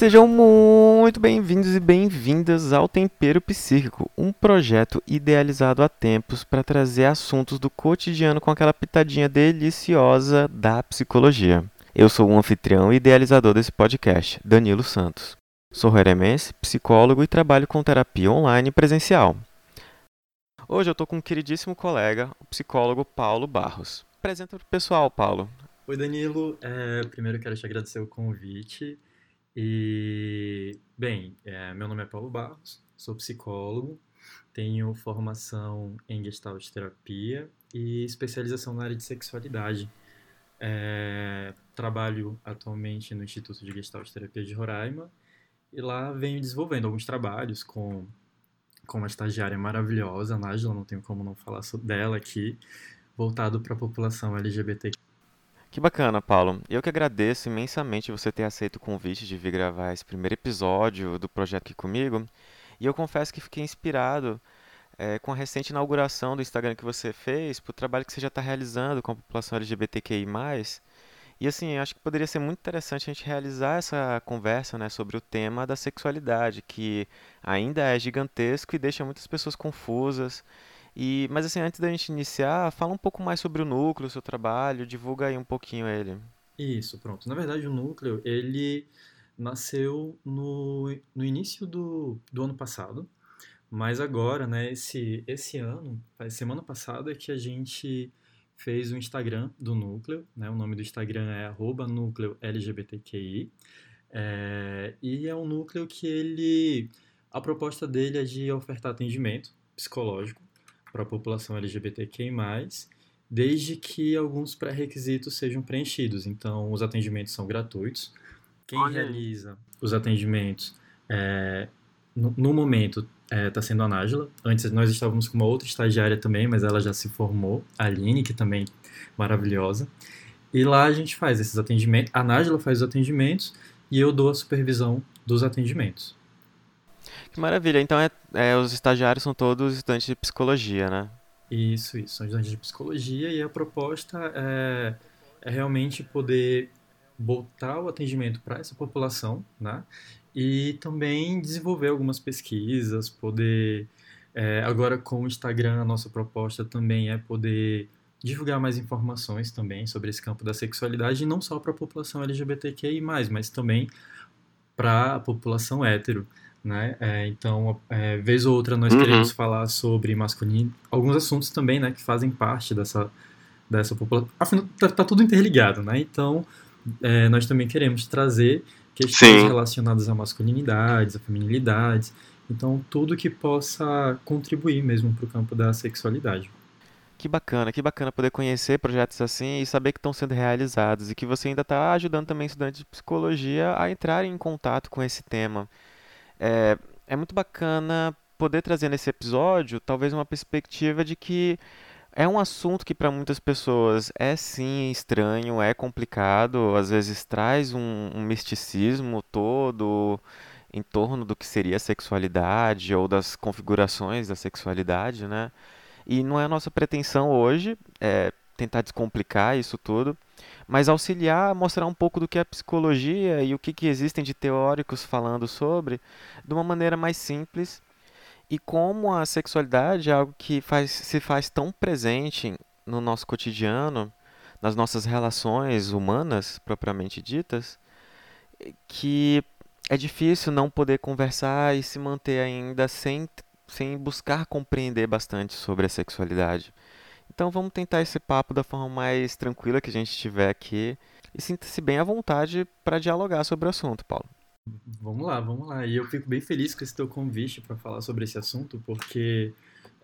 Sejam muito bem-vindos e bem-vindas ao Tempero Psíquico, um projeto idealizado há tempos para trazer assuntos do cotidiano com aquela pitadinha deliciosa da psicologia. Eu sou o anfitrião e idealizador desse podcast, Danilo Santos. Sou reremense, psicólogo e trabalho com terapia online e presencial. Hoje eu estou com um queridíssimo colega, o psicólogo Paulo Barros. Apresenta para o pessoal, Paulo. Oi, Danilo. É, primeiro quero te agradecer o convite. E, bem, é, meu nome é Paulo Barros, sou psicólogo, tenho formação em Gestalt Terapia e especialização na área de sexualidade. É, trabalho atualmente no Instituto de Gestalt Terapia de Roraima e lá venho desenvolvendo alguns trabalhos com, com uma estagiária maravilhosa, a Nájila, não tenho como não falar dela aqui, voltado para a população LGBT. Que bacana, Paulo. Eu que agradeço imensamente você ter aceito o convite de vir gravar esse primeiro episódio do projeto aqui comigo. E eu confesso que fiquei inspirado é, com a recente inauguração do Instagram que você fez, para o trabalho que você já está realizando com a população LGBTQI+. E assim, acho que poderia ser muito interessante a gente realizar essa conversa né, sobre o tema da sexualidade, que ainda é gigantesco e deixa muitas pessoas confusas. E, mas assim, antes da gente iniciar, fala um pouco mais sobre o núcleo, o seu trabalho, divulga aí um pouquinho ele. Isso, pronto. Na verdade, o núcleo, ele nasceu no, no início do, do ano passado, mas agora, né, esse, esse ano, semana passada, é que a gente fez o Instagram do núcleo, né, o nome do Instagram é arroba núcleo LGBTQI, é, e é um núcleo que ele, a proposta dele é de ofertar atendimento psicológico para a população LGBTQI+, desde que alguns pré-requisitos sejam preenchidos. Então, os atendimentos são gratuitos. Quem Olha. realiza os atendimentos, é, no, no, momento, está é, tá sendo a Nájila. Antes nós estávamos com uma outra estagiária também, mas ela já se formou, a Aline, que também maravilhosa. E lá a gente faz esses atendimentos. A Nájila faz os atendimentos e eu dou a supervisão dos atendimentos. Que maravilha. Então é, é, os estagiários são todos estudantes de psicologia, né? Isso, isso. São estudantes de psicologia e a proposta é, é realmente poder botar o atendimento para essa população, né? E também desenvolver algumas pesquisas, poder... É, agora com o Instagram, a nossa proposta também é poder divulgar mais informações também sobre esse campo da sexualidade, não só para a população LGBTQI+, mas também para a população hétero né? É, então, é, vez ou outra nós uhum. queremos falar sobre masculino, alguns assuntos também, né, que fazem parte dessa dessa população. Afinal, tá, tá tudo interligado, né? Então, é, nós também queremos trazer questões Sim. relacionadas à masculinidades, à feminilidades, então tudo que possa contribuir mesmo para o campo da sexualidade. Que bacana, que bacana poder conhecer projetos assim e saber que estão sendo realizados e que você ainda está ajudando também estudantes de psicologia a entrarem em contato com esse tema. É, é muito bacana poder trazer nesse episódio talvez uma perspectiva de que é um assunto que para muitas pessoas é sim estranho, é complicado, às vezes traz um, um misticismo todo em torno do que seria a sexualidade ou das configurações da sexualidade, né? E não é a nossa pretensão hoje é, tentar descomplicar isso tudo, mas auxiliar a mostrar um pouco do que é psicologia e o que, que existem de teóricos falando sobre, de uma maneira mais simples, e como a sexualidade é algo que faz, se faz tão presente no nosso cotidiano, nas nossas relações humanas propriamente ditas, que é difícil não poder conversar e se manter ainda sem, sem buscar compreender bastante sobre a sexualidade. Então vamos tentar esse papo da forma mais tranquila que a gente tiver aqui e sinta-se bem à vontade para dialogar sobre o assunto, Paulo. Vamos lá, vamos lá. E eu fico bem feliz com esse teu convite para falar sobre esse assunto, porque,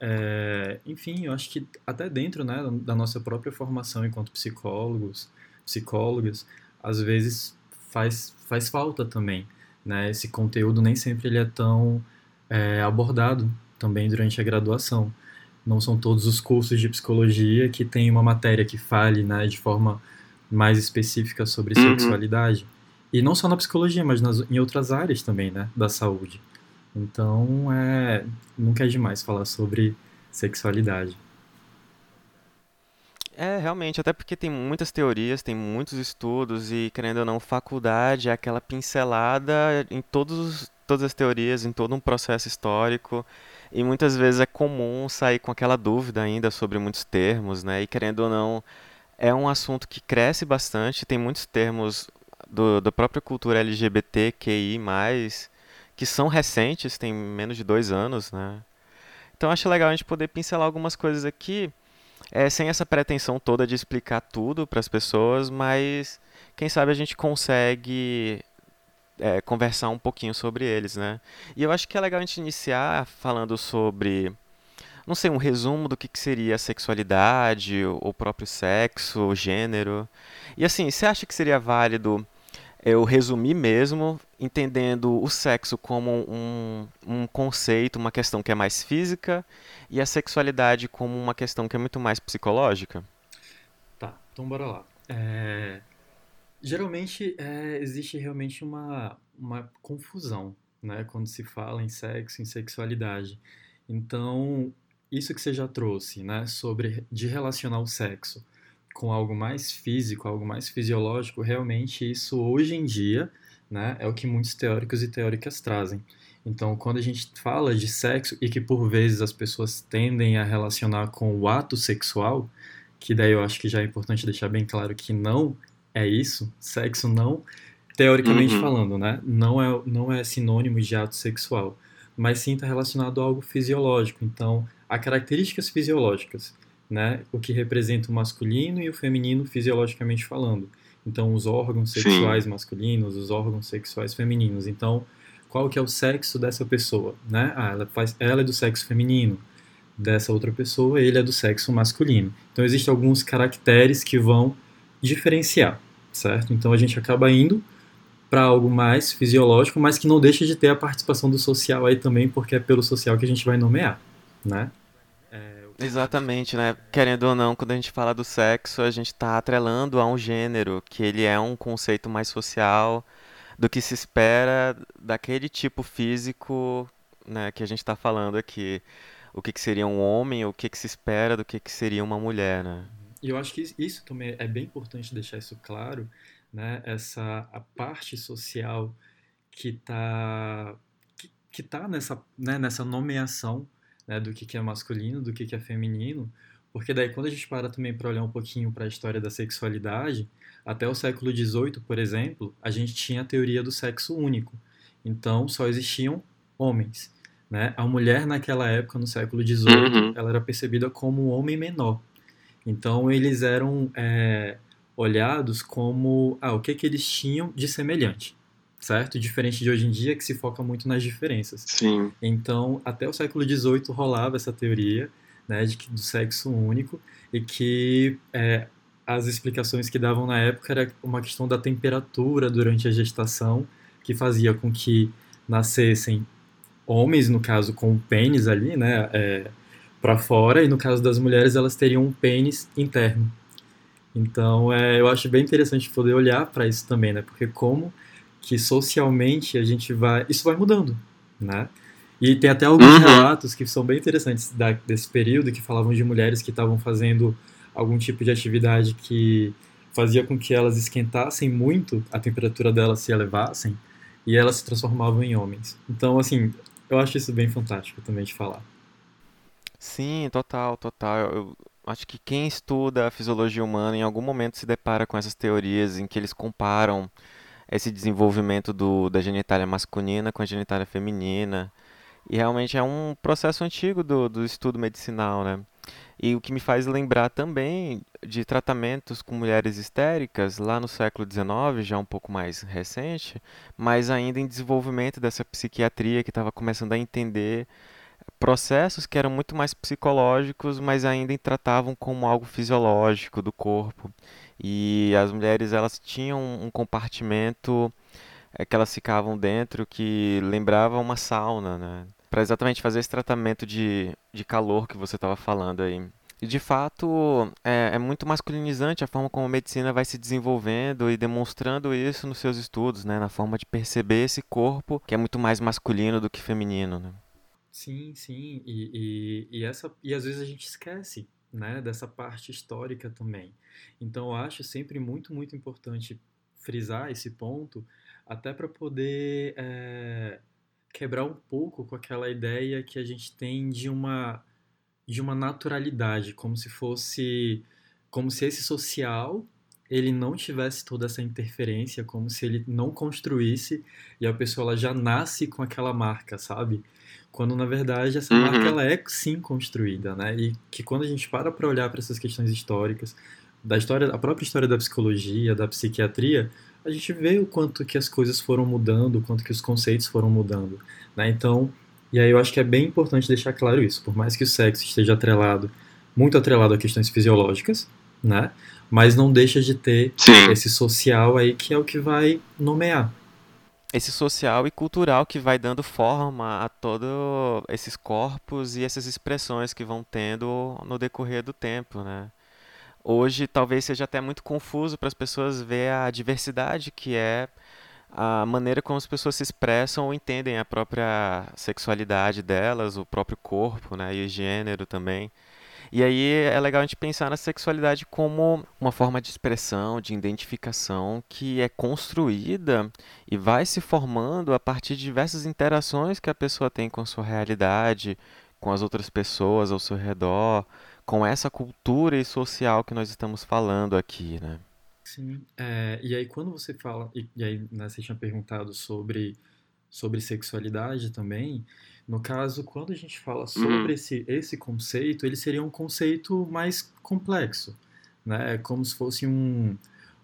é, enfim, eu acho que até dentro né, da nossa própria formação enquanto psicólogos, psicólogas, às vezes faz, faz falta também. Né? Esse conteúdo nem sempre ele é tão é, abordado também durante a graduação não são todos os cursos de psicologia que tem uma matéria que fale né, de forma mais específica sobre uhum. sexualidade. E não só na psicologia, mas nas, em outras áreas também, né, da saúde. Então, é, nunca é demais falar sobre sexualidade. É, realmente, até porque tem muitas teorias, tem muitos estudos e, querendo ou não, faculdade é aquela pincelada em todos, os- todas as teorias, em todo um processo histórico. E muitas vezes é comum sair com aquela dúvida ainda sobre muitos termos, né? E querendo ou não, é um assunto que cresce bastante, tem muitos termos do, da própria cultura LGBTQI+, que são recentes, tem menos de dois anos, né? Então acho legal a gente poder pincelar algumas coisas aqui é, sem essa pretensão toda de explicar tudo para as pessoas, mas quem sabe a gente consegue é, conversar um pouquinho sobre eles, né? E eu acho que é legal a gente iniciar falando sobre, não sei, um resumo do que, que seria a sexualidade, o, próprio sexo, o gênero. E assim, você acha que seria válido eu resumir mesmo, entendendo o sexo como um, um conceito, uma questão que é mais física, e a sexualidade como uma questão que é muito mais psicológica? Tá, então bora lá. É, geralmente é, existe realmente uma, uma confusão, né, quando se fala em sexo, em sexualidade. Então, isso que você já trouxe, né, sobre de relacionar o sexo com algo mais físico, algo mais fisiológico, realmente isso hoje em dia, né, é o que muitos teóricos e teóricas trazem. Então, quando a gente fala de sexo e que por vezes as pessoas tendem a relacionar com o ato sexual, que daí eu acho que já é importante deixar bem claro que não é isso, sexo não, teoricamente Uhum. falando, né, não é, não é sinônimo de ato sexual, mas sim está relacionado a algo fisiológico. Então, há características fisiológicas né, o que representa o masculino e o feminino fisiologicamente falando. Então, os órgãos Sim. sexuais masculinos, os órgãos sexuais femininos. Então, qual que é o sexo dessa pessoa, né? Ah, ela faz, ela é do sexo feminino. Dessa outra pessoa, ele é do sexo masculino. Então, existem alguns caracteres que vão diferenciar, certo? Então, a gente acaba indo para algo mais fisiológico, mas que não deixa de ter a participação do social aí também, porque é pelo social que a gente vai nomear, né? Exatamente, né? Querendo ou não, quando a gente fala do sexo, a gente está atrelando a um gênero, que ele é um conceito mais social do que se espera daquele tipo físico, né, que a gente está falando aqui. O que que seria um homem, o que que se espera do que que seria uma mulher, né? E eu acho que isso também é bem importante deixar isso claro, né? Essa a parte social que está que, que tá nessa, né, nessa nomeação, né, do que que é masculino, do que que é feminino, porque daí quando a gente para também para olhar um pouquinho para a história da sexualidade, até o século XVIII, por exemplo, a gente tinha a teoria do sexo único. Então só existiam homens, né? A mulher naquela época, no século XVIII, Uhum. ela era percebida como um homem menor. Então eles eram é, olhados como ah, o que que eles tinham de semelhante, certo? Diferente de hoje em dia que se foca muito nas diferenças. Sim. Então até o século XVIII rolava essa teoria, né, de que, do sexo único e que é, as explicações que davam na época era uma questão da temperatura durante a gestação que fazia com que nascessem homens, no caso com o pênis ali, né, é, para fora, e no caso das mulheres elas teriam um pênis interno. Então, é, eu acho bem interessante poder olhar para isso também, né? Porque como que socialmente a gente vai, isso vai mudando, né? E tem até alguns Uhum. relatos que são bem interessantes da, desse período que falavam de mulheres que estavam fazendo algum tipo de atividade que fazia com que elas esquentassem muito, a temperatura delas se elevassem e elas se transformavam em homens. Então, assim, eu acho isso bem fantástico também de falar. Sim, total, total. Eu acho que quem estuda a fisiologia humana em algum momento se depara com essas teorias em que eles comparam esse desenvolvimento do, da genitália masculina com a genitália feminina. E realmente é um processo antigo do, do estudo medicinal, né? E o que me faz lembrar também de tratamentos com mulheres histéricas lá no século XIX, já um pouco mais recente, mas ainda em desenvolvimento dessa psiquiatria que estava começando a entender processos que eram muito mais psicológicos, mas ainda tratavam como algo fisiológico do corpo. E as mulheres elas tinham um compartimento é, que elas ficavam dentro que lembrava uma sauna, né? Para exatamente fazer esse tratamento de, de calor que você estava falando aí. E de fato é, é muito masculinizante a forma como a medicina vai se desenvolvendo e demonstrando isso nos seus estudos, né? Na forma de perceber esse corpo que é muito mais masculino do que feminino, né? Sim, sim, e, e, e essa e às vezes a gente esquece, né, dessa parte histórica também. Então, eu acho sempre muito, muito importante frisar esse ponto, até para poder é, quebrar um pouco com aquela ideia que a gente tem de uma de uma naturalidade, como se fosse como se esse social ele não tivesse toda essa interferência, como se ele não construísse e a pessoa ela já nasce com aquela marca, sabe? Quando na verdade essa uhum. marca ela é sim construída, né? E que quando a gente para para olhar para essas questões históricas, da história, a própria história da psicologia, da psiquiatria, a gente vê o quanto que as coisas foram mudando, o quanto que os conceitos foram mudando, né? Então, e aí eu acho que é bem importante deixar claro isso, por mais que o sexo esteja atrelado, muito atrelado a questões fisiológicas, né? Mas não deixa de ter Sim. esse social aí que é o que vai nomear. Esse social e cultural que vai dando forma a todos esses corpos e essas expressões que vão tendo no decorrer do tempo, né? Hoje talvez seja até muito confuso para as pessoas ver a diversidade que é a maneira como as pessoas se expressam ou entendem a própria sexualidade delas, o próprio corpo, né, e o gênero também. E aí é legal a gente pensar na sexualidade como uma forma de expressão, de identificação que é construída e vai se formando a partir de diversas interações que a pessoa tem com sua realidade, com as outras pessoas ao seu redor, com essa cultura e social que nós estamos falando aqui, né? Sim, é, e aí quando você fala, e, e aí né, você tinha perguntado sobre, sobre sexualidade também, no caso, quando a gente fala sobre uhum. esse, esse conceito, ele seria um conceito mais complexo, né? É como se fosse um,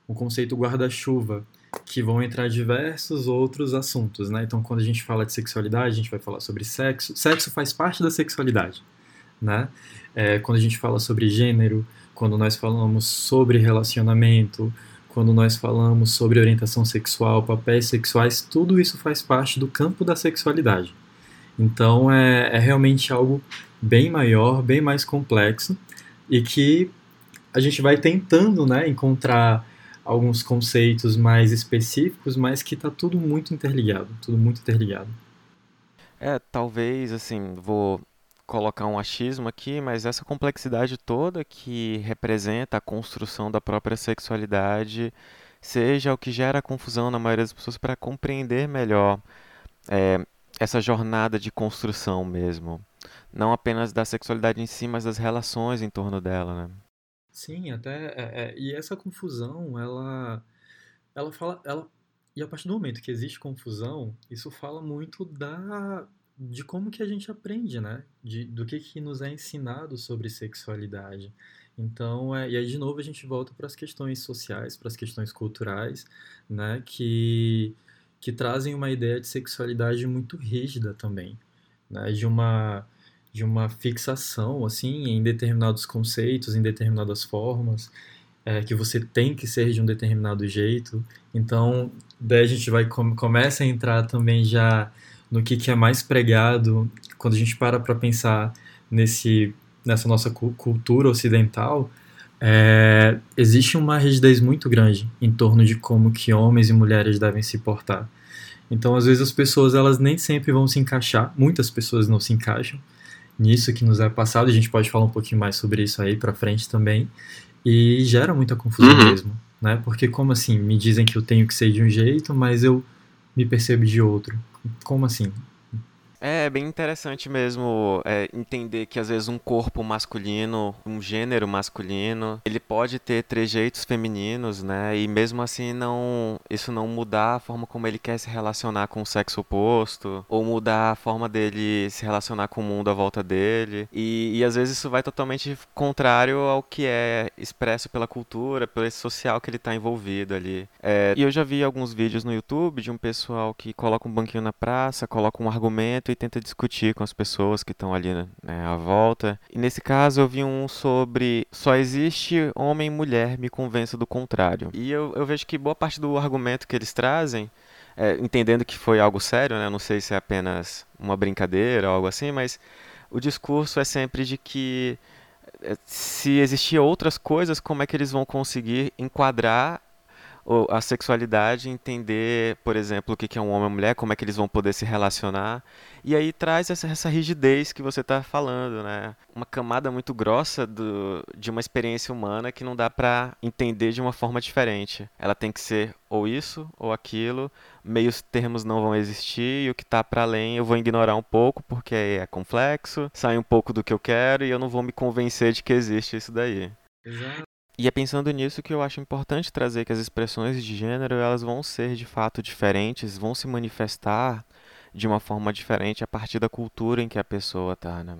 um conceito guarda-chuva, que vão entrar diversos outros assuntos, né? Então, quando a gente fala de sexualidade, a gente vai falar sobre sexo. Sexo faz parte da sexualidade, né? É, quando a gente fala sobre gênero, quando nós falamos sobre relacionamento, quando nós falamos sobre orientação sexual, papéis sexuais, tudo isso faz parte do campo da sexualidade. Então é, é realmente algo bem maior, bem mais complexo e que a gente vai tentando né, encontrar alguns conceitos mais específicos, mas que está tudo muito interligado, tudo muito interligado. É, talvez, assim, vou colocar um achismo aqui, mas essa complexidade toda que representa a construção da própria sexualidade seja o que gera confusão na maioria das pessoas para compreender melhor é, essa jornada de construção mesmo. Não apenas da sexualidade em si, mas das relações em torno dela, né? Sim, até. É, é, e essa confusão, ela. Ela fala. Ela, e a partir do momento que existe confusão, isso fala muito da de como que a gente aprende, né? De, do que, que nos é ensinado sobre sexualidade. Então, é, e aí de novo a gente volta para as questões sociais, para as questões culturais, né? Que, que trazem uma ideia de sexualidade muito rígida também, né? De uma de uma fixação assim em determinados conceitos, em determinadas formas, é, que você tem que ser de um determinado jeito. Então, daí a gente vai começa a entrar também já no que, que é mais pregado quando a gente para para pensar nesse, nessa nossa cultura ocidental, é, existe uma rigidez muito grande em torno de como que homens e mulheres devem se portar. Então, às vezes as pessoas elas nem sempre vão se encaixar, muitas pessoas não se encaixam nisso que nos é passado. A gente pode falar um pouquinho mais sobre isso aí para frente também. E gera muita confusão uhum. mesmo, né? Porque como assim, me dizem que eu tenho que ser de um jeito, mas eu me percebo de outro. Como assim? É bem interessante mesmo é, entender que às vezes um corpo masculino, um gênero masculino, ele pode ter trejeitos femininos, né? E mesmo assim não, isso não mudar a forma como ele quer se relacionar com o sexo oposto, ou mudar a forma dele se relacionar com o mundo à volta dele. E, e às vezes isso vai totalmente contrário ao que é expresso pela cultura, pelo social que ele está envolvido ali. É, e eu já vi alguns vídeos no YouTube de um pessoal que coloca um banquinho na praça, coloca um argumento e tenta discutir com as pessoas que estão ali né, à volta. E nesse caso eu vi um sobre só existe homem e mulher, me convença do contrário. E eu, eu vejo que boa parte do argumento que eles trazem, é, entendendo que foi algo sério, né, não sei se é apenas uma brincadeira ou algo assim, mas o discurso é sempre de que é, se existir outras coisas, como é que eles vão conseguir enquadrar a sexualidade, entender, por exemplo, o que é um homem e uma mulher, como é que eles vão poder se relacionar. E aí traz essa, essa rigidez que você está falando, né? Uma camada muito grossa do, de uma experiência humana que não dá para entender de uma forma diferente. Ela tem que ser ou isso ou aquilo. Meios termos não vão existir e o que está para além eu vou ignorar um pouco porque é complexo, sai um pouco do que eu quero e eu não vou me convencer de que existe isso daí. Exato. E é pensando nisso que eu acho importante trazer que as expressões de gênero elas vão ser de fato diferentes, vão se manifestar de uma forma diferente a partir da cultura em que a pessoa está. Né?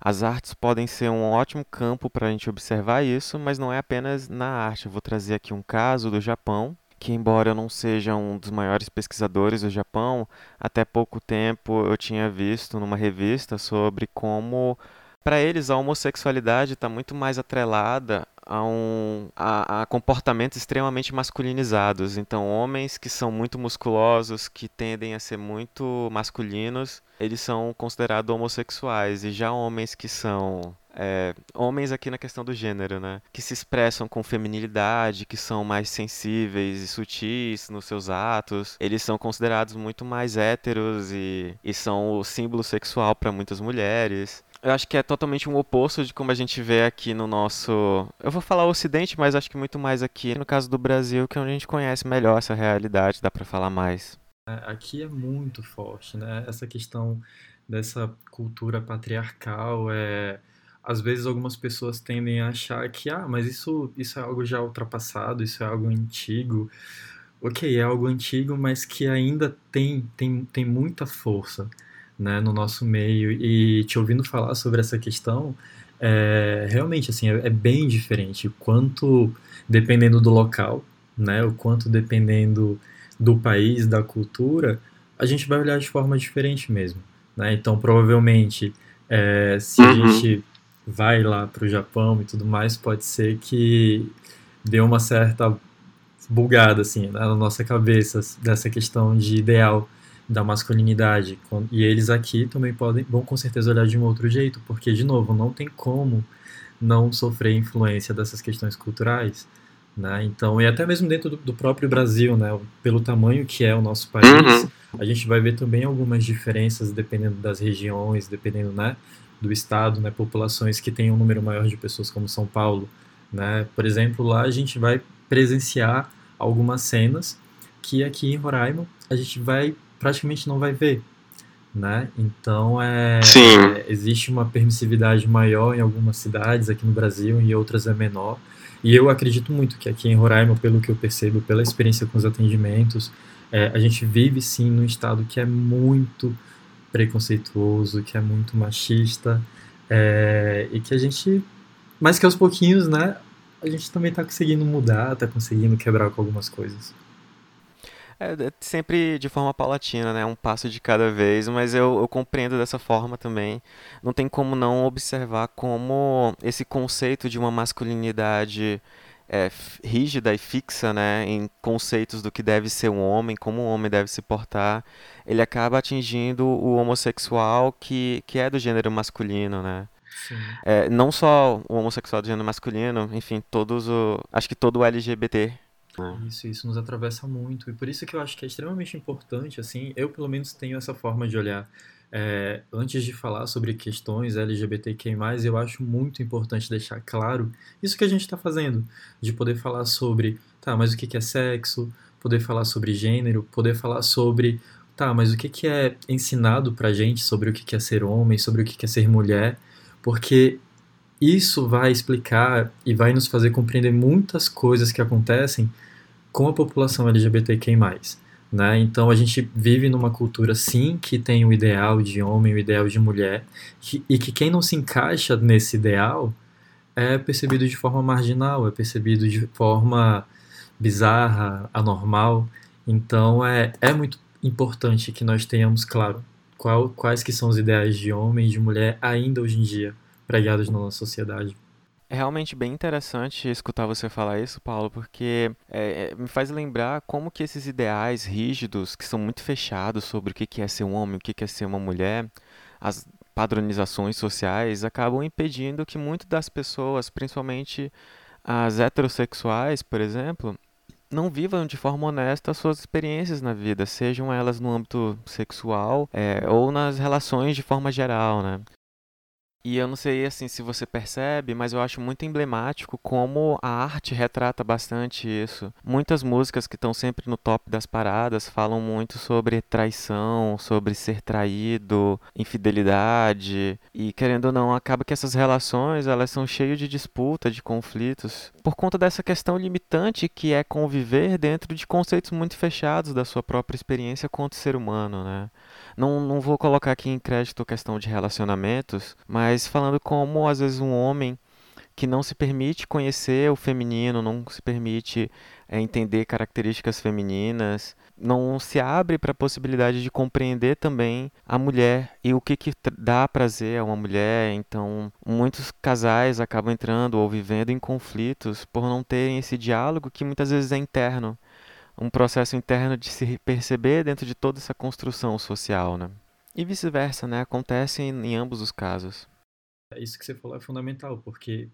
As artes podem ser um ótimo campo para a gente observar isso, mas não é apenas na arte. Eu vou trazer aqui um caso do Japão, que embora eu não seja um dos maiores pesquisadores do Japão, até pouco tempo eu tinha visto numa revista sobre como para eles a homossexualidade está muito mais atrelada a, um, a, a, comportamentos extremamente masculinizados. Então, homens que são muito musculosos, que tendem a ser muito masculinos, eles são considerados homossexuais. E já homens que são é, homens aqui na questão do gênero, né? Que se expressam com feminilidade, que são mais sensíveis e sutis nos seus atos. Eles são considerados muito mais héteros e, e são o símbolo sexual para muitas mulheres eu acho que é totalmente um oposto de como a gente vê aqui no nosso. Eu vou falar Ocidente, mas acho que muito mais aqui no caso do Brasil, que é onde a gente conhece melhor essa realidade, dá para falar mais. É, aqui é muito forte, né? Essa questão dessa cultura patriarcal é às vezes algumas pessoas tendem a achar que ah, mas isso isso é algo já ultrapassado, isso é algo antigo. OK, é algo antigo, mas que ainda tem tem tem muita força né, no nosso meio e te ouvindo falar sobre essa questão, é, realmente assim é, é, bem diferente. O quanto dependendo do local, né, o quanto dependendo do país, da cultura, a gente vai olhar de forma diferente mesmo. Né? Então, provavelmente, é, se uhum. a gente vai lá para o Japão e tudo mais, pode ser que dê uma certa bugada assim né, na nossa cabeça dessa questão de ideal da masculinidade. E eles aqui também podem, vão com certeza olhar de um outro jeito, porque, de novo, não tem como não sofrer influência dessas questões culturais. Né? Então, e até mesmo dentro do, do, próprio Brasil, né? pelo tamanho que é o nosso país, uhum. a gente vai ver também algumas diferenças dependendo das regiões, dependendo né, do estado, né, populações que têm um número maior de pessoas como São Paulo. Né? Por exemplo, lá a gente vai presenciar algumas cenas que aqui em Roraima a gente vai praticamente não vai ver, né? Então é, é, existe uma permissividade maior em algumas cidades aqui no Brasil e outras é menor. E eu acredito muito que aqui em Roraima, pelo que eu percebo, pela experiência com os atendimentos, é, a gente vive sim num estado que é muito preconceituoso, que é muito machista, é, e que a gente, mas que aos pouquinhos, né, a gente também está conseguindo mudar, está conseguindo quebrar com algumas coisas. É, é, sempre de forma paulatina, né? Um passo de cada vez, mas eu, eu compreendo dessa forma também. Não tem como não observar como esse conceito de uma masculinidade é, rígida e fixa, né, em conceitos do que deve ser um homem, como um homem deve se portar, ele acaba atingindo o homossexual que, que é do gênero masculino, né? É, não só o homossexual do gênero masculino, enfim, todos o, acho que todo o LGBT isso, isso nos atravessa muito. E por isso que eu acho que é extremamente importante, assim, eu pelo menos tenho essa forma de olhar. É, antes de falar sobre questões LGBTQ+, eu acho muito importante deixar claro isso que a gente está fazendo, de poder falar sobre, tá, mas o que é sexo, poder falar sobre gênero, poder falar sobre, tá, mas o que é ensinado pra gente sobre o que é ser homem, sobre o que é ser mulher, porque isso vai explicar e vai nos fazer compreender muitas coisas que acontecem com a população LGBTQ+. Né? Então a gente vive numa cultura sim que tem o ideal de homem, o ideal de mulher, que, e que quem não se encaixa nesse ideal é percebido de forma marginal, é percebido de forma bizarra, anormal. Então é, é muito importante que nós tenhamos claro qual, quais que são os ideais de homem e de mulher ainda hoje em dia pregados na nossa sociedade. É realmente bem interessante escutar você falar isso, Paulo, porque é, é, me faz lembrar como que esses ideais rígidos, que são muito fechados sobre o que é ser um homem, o que é ser uma mulher, as padronizações sociais acabam impedindo que muitas das pessoas, principalmente as heterossexuais, por exemplo, não vivam de forma honesta as suas experiências na vida, sejam elas no âmbito sexual é, ou nas relações de forma geral, né? E eu não sei assim se você percebe, mas eu acho muito emblemático como a arte retrata bastante isso. Muitas músicas que estão sempre no top das paradas falam muito sobre traição, sobre ser traído, infidelidade e querendo ou não, acaba que essas relações, elas são cheias de disputa, de conflitos, por conta dessa questão limitante que é conviver dentro de conceitos muito fechados da sua própria experiência quanto ser humano, né? Não, não vou colocar aqui em crédito a questão de relacionamentos, mas falando como às vezes um homem que não se permite conhecer o feminino, não se permite é, entender características femininas, não se abre para a possibilidade de compreender também a mulher e o que, que dá prazer a uma mulher. Então, muitos casais acabam entrando ou vivendo em conflitos por não terem esse diálogo que muitas vezes é interno um processo interno de se perceber dentro de toda essa construção social, né? E vice-versa, né? Acontece em, em ambos os casos. É isso que você falou é fundamental, porque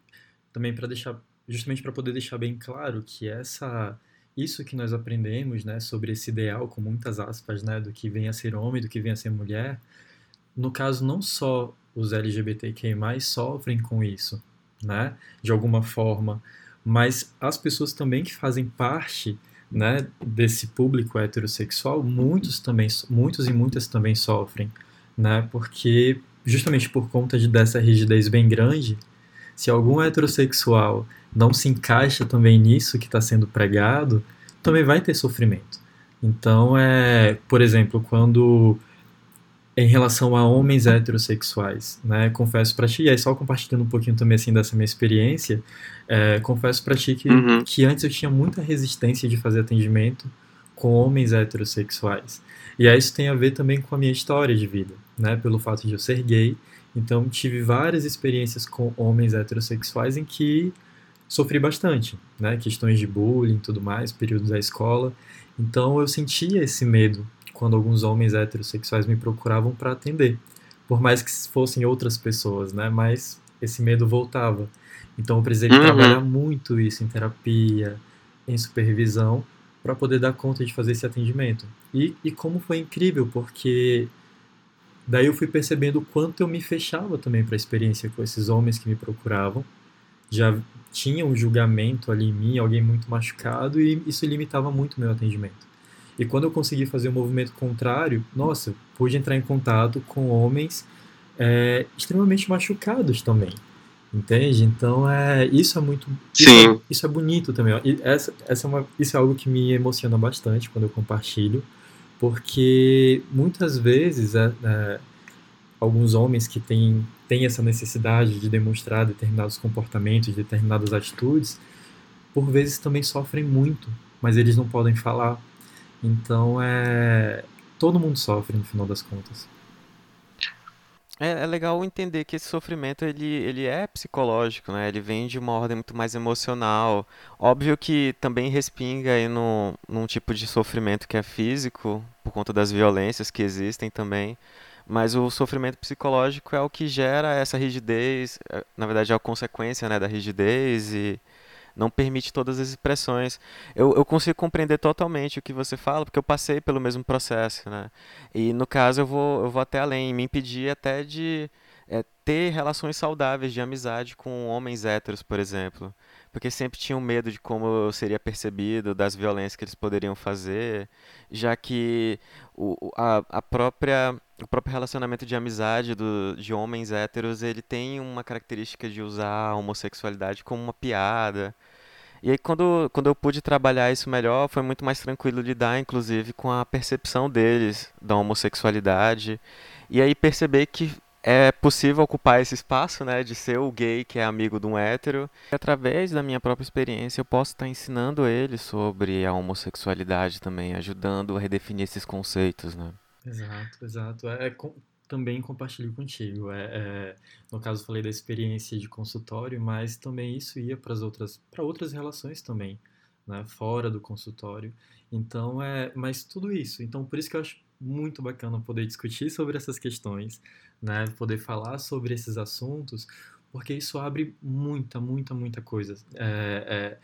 também para deixar, justamente para poder deixar bem claro que essa isso que nós aprendemos, né, sobre esse ideal com muitas aspas, né, do que vem a ser homem, do que vem a ser mulher, no caso não só os LGBTQI+ sofrem com isso, né, de alguma forma, mas as pessoas também que fazem parte né, desse público heterossexual, muitos também, muitos e muitas também sofrem, né, porque justamente por conta de, dessa rigidez bem grande, se algum heterossexual não se encaixa também nisso que está sendo pregado, também vai ter sofrimento. Então, é, por exemplo, quando em relação a homens heterossexuais, né? Confesso para ti, e aí só compartilhando um pouquinho também assim dessa minha experiência, é, confesso para ti que, uhum. que antes eu tinha muita resistência de fazer atendimento com homens heterossexuais. E aí isso tem a ver também com a minha história de vida, né? Pelo fato de eu ser gay, então tive várias experiências com homens heterossexuais em que sofri bastante, né? Questões de bullying, tudo mais, períodos da escola. Então eu sentia esse medo quando alguns homens heterossexuais me procuravam para atender, por mais que fossem outras pessoas, né? Mas esse medo voltava. Então eu precisei uhum. trabalhar muito isso em terapia, em supervisão, para poder dar conta de fazer esse atendimento. E, e como foi incrível, porque daí eu fui percebendo o quanto eu me fechava também para a experiência com esses homens que me procuravam. Já tinha um julgamento ali em mim, alguém muito machucado, e isso limitava muito o meu atendimento. E quando eu consegui fazer o um movimento contrário, nossa, pude entrar em contato com homens é, extremamente machucados também. Entende? Então, é, isso é muito. Isso, Sim. É, isso é bonito também. E essa, essa é uma, isso é algo que me emociona bastante quando eu compartilho, porque muitas vezes é, é, alguns homens que têm, têm essa necessidade de demonstrar determinados comportamentos, determinadas atitudes, por vezes também sofrem muito, mas eles não podem falar então é. Todo mundo sofre no final das contas. É, é, legal entender que esse sofrimento ele, ele é psicológico, né? Ele vem de uma ordem muito mais emocional. Óbvio que também respinga aí no, num tipo de sofrimento que é físico, por conta das violências que existem também. Mas o sofrimento psicológico é o que gera essa rigidez, é, na verdade é a consequência né, da rigidez e, não permite todas as expressões. Eu, eu consigo compreender totalmente o que você fala, porque eu passei pelo mesmo processo, né? E no caso eu vou, eu vou até além, me impedir até de é, ter relações saudáveis de amizade com homens héteros, por exemplo. Porque sempre tinham medo de como eu seria percebido, das violências que eles poderiam fazer, já que o, a, a própria o próprio relacionamento de amizade do, de homens héteros, ele tem uma característica de usar a homossexualidade como uma piada. E aí quando, quando eu pude trabalhar isso melhor, foi muito mais tranquilo lidar, inclusive, com a percepção deles da homossexualidade. E aí perceber que é possível ocupar esse espaço, né, de ser o gay que é amigo de um hétero. E através da minha própria experiência, eu posso estar ensinando eles sobre a homossexualidade também, ajudando a redefinir esses conceitos, né? Exato, exato. É, é com, também compartilho contigo. É, é, no caso, falei da experiência de consultório, mas também isso ia para outras, para outras relações também, né? Fora do consultório. Então, é, mas tudo isso. Então, por isso que eu acho muito bacana poder discutir sobre essas questões, né? Poder falar sobre esses assuntos, porque isso abre muita, muita, muita coisa. É, é,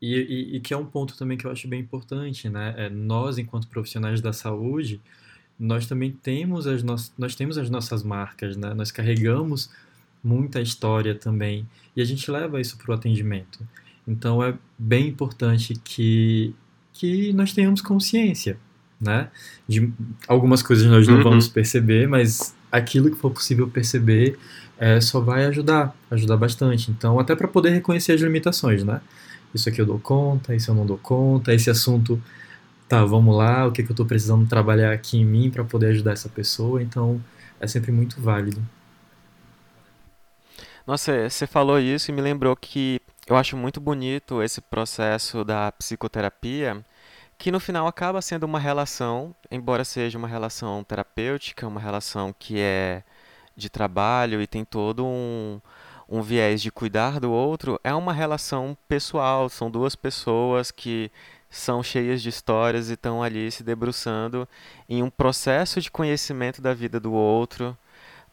E, e, e que é um ponto também que eu acho bem importante, né? É, nós, enquanto profissionais da saúde, nós também temos as, no... nós temos as nossas marcas, né? Nós carregamos muita história também e a gente leva isso para o atendimento. Então é bem importante que, que nós tenhamos consciência, né? De algumas coisas nós não uhum. vamos perceber, mas aquilo que for possível perceber é, só vai ajudar, ajudar bastante. Então, até para poder reconhecer as limitações, né? Isso aqui eu dou conta, isso eu não dou conta, esse assunto, tá, vamos lá, o que, que eu estou precisando trabalhar aqui em mim para poder ajudar essa pessoa. Então, é sempre muito válido. Nossa, você falou isso e me lembrou que eu acho muito bonito esse processo da psicoterapia, que no final acaba sendo uma relação, embora seja uma relação terapêutica, uma relação que é de trabalho e tem todo um, um viés de cuidar do outro, é uma relação pessoal, são duas pessoas que são cheias de histórias e estão ali se debruçando em um processo de conhecimento da vida do outro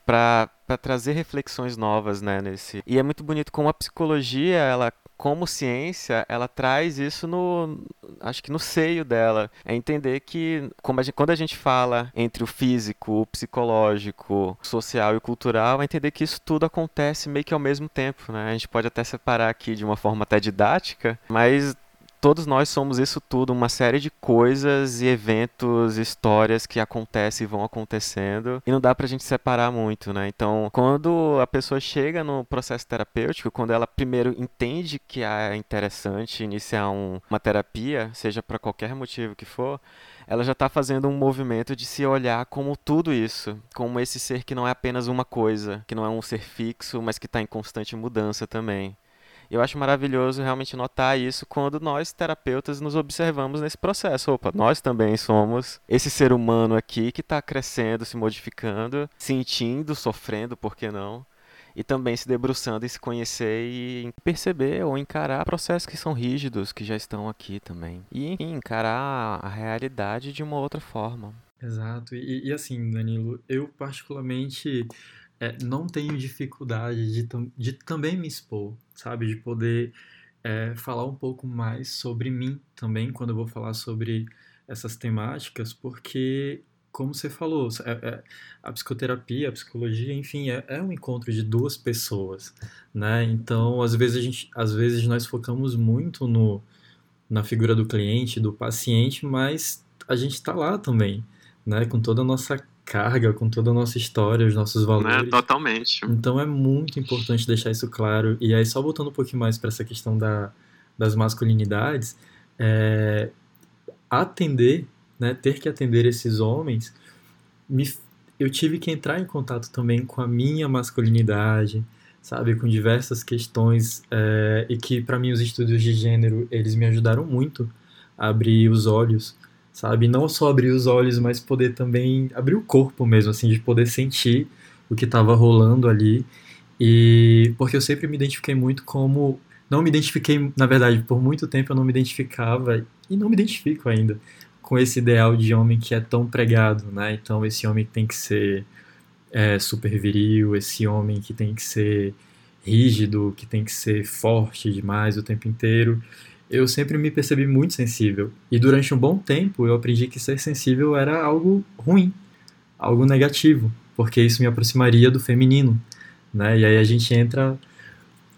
para trazer reflexões novas, né, nesse. E é muito bonito como a psicologia, ela como ciência, ela traz isso no, acho que no seio dela. É entender que a gente, quando a gente fala entre o físico, o psicológico, o social e o cultural, é entender que isso tudo acontece meio que ao mesmo tempo, né? A gente pode até separar aqui de uma forma até didática, mas todos nós somos isso tudo, uma série de coisas e eventos, histórias que acontecem e vão acontecendo, e não dá pra gente separar muito, né? Então, quando a pessoa chega no processo terapêutico, quando ela primeiro entende que é interessante iniciar um, uma terapia, seja para qualquer motivo que for, ela já está fazendo um movimento de se olhar como tudo isso, como esse ser que não é apenas uma coisa, que não é um ser fixo, mas que está em constante mudança também. Eu acho maravilhoso realmente notar isso quando nós, terapeutas, nos observamos nesse processo. Opa, nós também somos esse ser humano aqui que está crescendo, se modificando, sentindo, sofrendo, por que não? E também se debruçando em se conhecer e perceber ou encarar processos que são rígidos, que já estão aqui também. E enfim, encarar a realidade de uma outra forma. Exato. E, e assim, Danilo, eu particularmente é, não tenho dificuldade de, de também me expor, sabe? De poder é, falar um pouco mais sobre mim também, quando eu vou falar sobre essas temáticas, porque, como você falou, é, é, a psicoterapia, a psicologia, enfim, é, é, um encontro de duas pessoas, né? Então, às vezes, a gente, às vezes nós focamos muito no, na figura do cliente, do paciente, mas a gente está lá também, né? Com toda a nossa carga com toda a nossa história, os nossos né, valores. É, totalmente. Então é muito importante deixar isso claro. E aí, só voltando um pouquinho mais para essa questão da, das masculinidades, é, atender, né, ter que atender esses homens, me, eu tive que entrar em contato também com a minha masculinidade, sabe, com diversas questões é, e que para mim os estudos de gênero eles me ajudaram muito a abrir os olhos sabe? Não só abrir os olhos, mas poder também abrir o corpo mesmo, assim, de poder sentir o que estava rolando ali. E porque eu sempre me identifiquei muito como. Não me identifiquei, na verdade, por muito tempo eu não me identificava, e não me identifico ainda, com esse ideal de homem que é tão pregado, né? Então, esse homem que tem que ser é, super viril, esse homem que tem que ser rígido, que tem que ser forte demais o tempo inteiro eu sempre me percebi muito sensível. E durante um bom tempo eu aprendi que ser sensível era algo ruim, algo negativo, porque isso me aproximaria do feminino, né? E aí a gente entra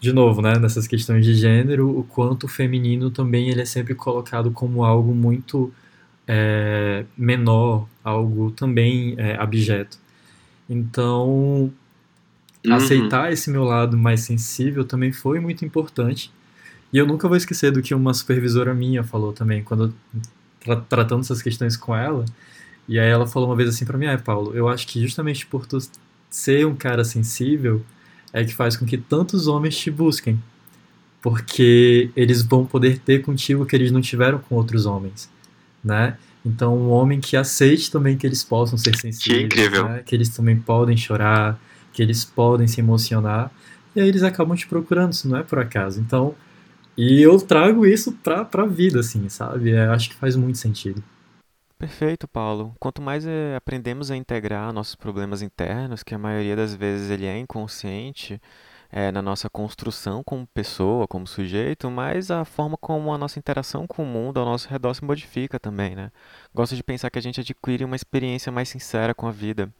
de novo, né, nessas questões de gênero, o quanto o feminino também ele é sempre colocado como algo muito é, menor, algo também é, abjeto. Então, uhum. aceitar esse meu lado mais sensível também foi muito importante e eu nunca vou esquecer do que uma supervisora minha falou também, quando tra tratando essas questões com ela. E aí ela falou uma vez assim para mim: "Ah, Paulo, eu acho que justamente por tu ser um cara sensível é que faz com que tantos homens te busquem, porque eles vão poder ter contigo o que eles não tiveram com outros homens, né? Então, um homem que aceite também que eles possam ser sensíveis, que. Né? que eles também podem chorar, que eles podem se emocionar, e aí eles acabam te procurando, isso não é por acaso. Então, e eu trago isso pra, pra vida, assim, sabe? É, acho que faz muito sentido. Perfeito, Paulo. Quanto mais é, aprendemos a integrar nossos problemas internos, que a maioria das vezes ele é inconsciente, é, na nossa construção como pessoa, como sujeito, mas a forma como a nossa interação com o mundo ao nosso redor se modifica também, né? Gosto de pensar que a gente adquire uma experiência mais sincera com a vida.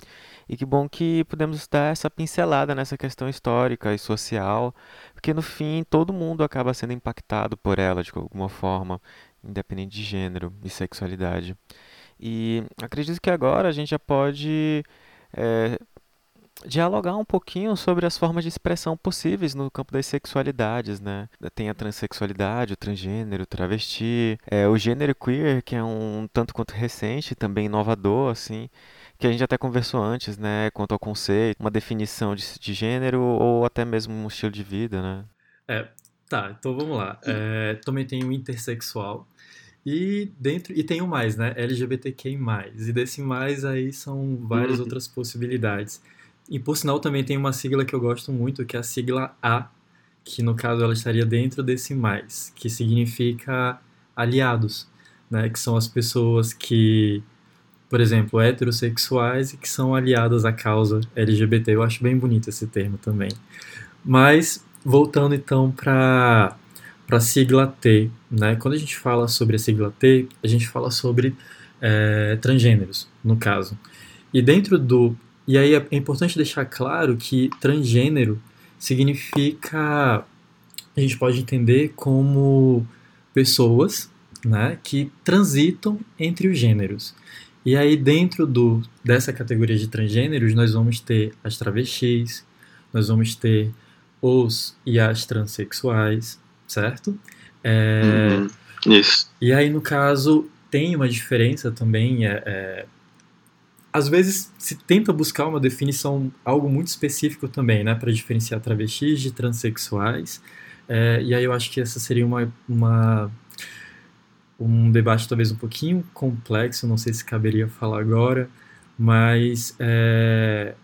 E que bom que podemos dar essa pincelada nessa questão histórica e social, porque no fim todo mundo acaba sendo impactado por ela de alguma forma, independente de gênero e sexualidade. E acredito que agora a gente já pode é, dialogar um pouquinho sobre as formas de expressão possíveis no campo das sexualidades, né? Tem a transexualidade, o transgênero, o travesti, é, o gênero queer, que é um tanto quanto recente, também inovador, assim, que a gente até conversou antes, né? Quanto ao conceito, uma definição de, de gênero ou até mesmo um estilo de vida, né? É, tá, então vamos lá. É, também tem o intersexual, e dentro e tem o mais, né? LGBTQI+. E desse mais aí são várias uhum. outras possibilidades. E por sinal também tem uma sigla que eu gosto muito, que é a sigla A, que no caso ela estaria dentro desse mais, que significa aliados, né? Que são as pessoas que, por exemplo, heterossexuais e que são aliadas à causa LGBT. Eu acho bem bonito esse termo também. Mas voltando então para a sigla T, né? Quando a gente fala sobre a sigla T, a gente fala sobre é, transgêneros, no caso. E dentro do e aí é importante deixar claro que transgênero significa a gente pode entender como pessoas né, que transitam entre os gêneros. E aí, dentro do, dessa categoria de transgêneros, nós vamos ter as travestis, nós vamos ter os e as transexuais, certo? É, uhum, isso. E aí, no caso, tem uma diferença também, é, é às vezes se tenta buscar uma definição, algo muito específico também, né, para diferenciar travestis de transexuais. É, e aí eu acho que essa seria uma, uma um debate talvez um pouquinho complexo, não sei se caberia falar agora, mas é,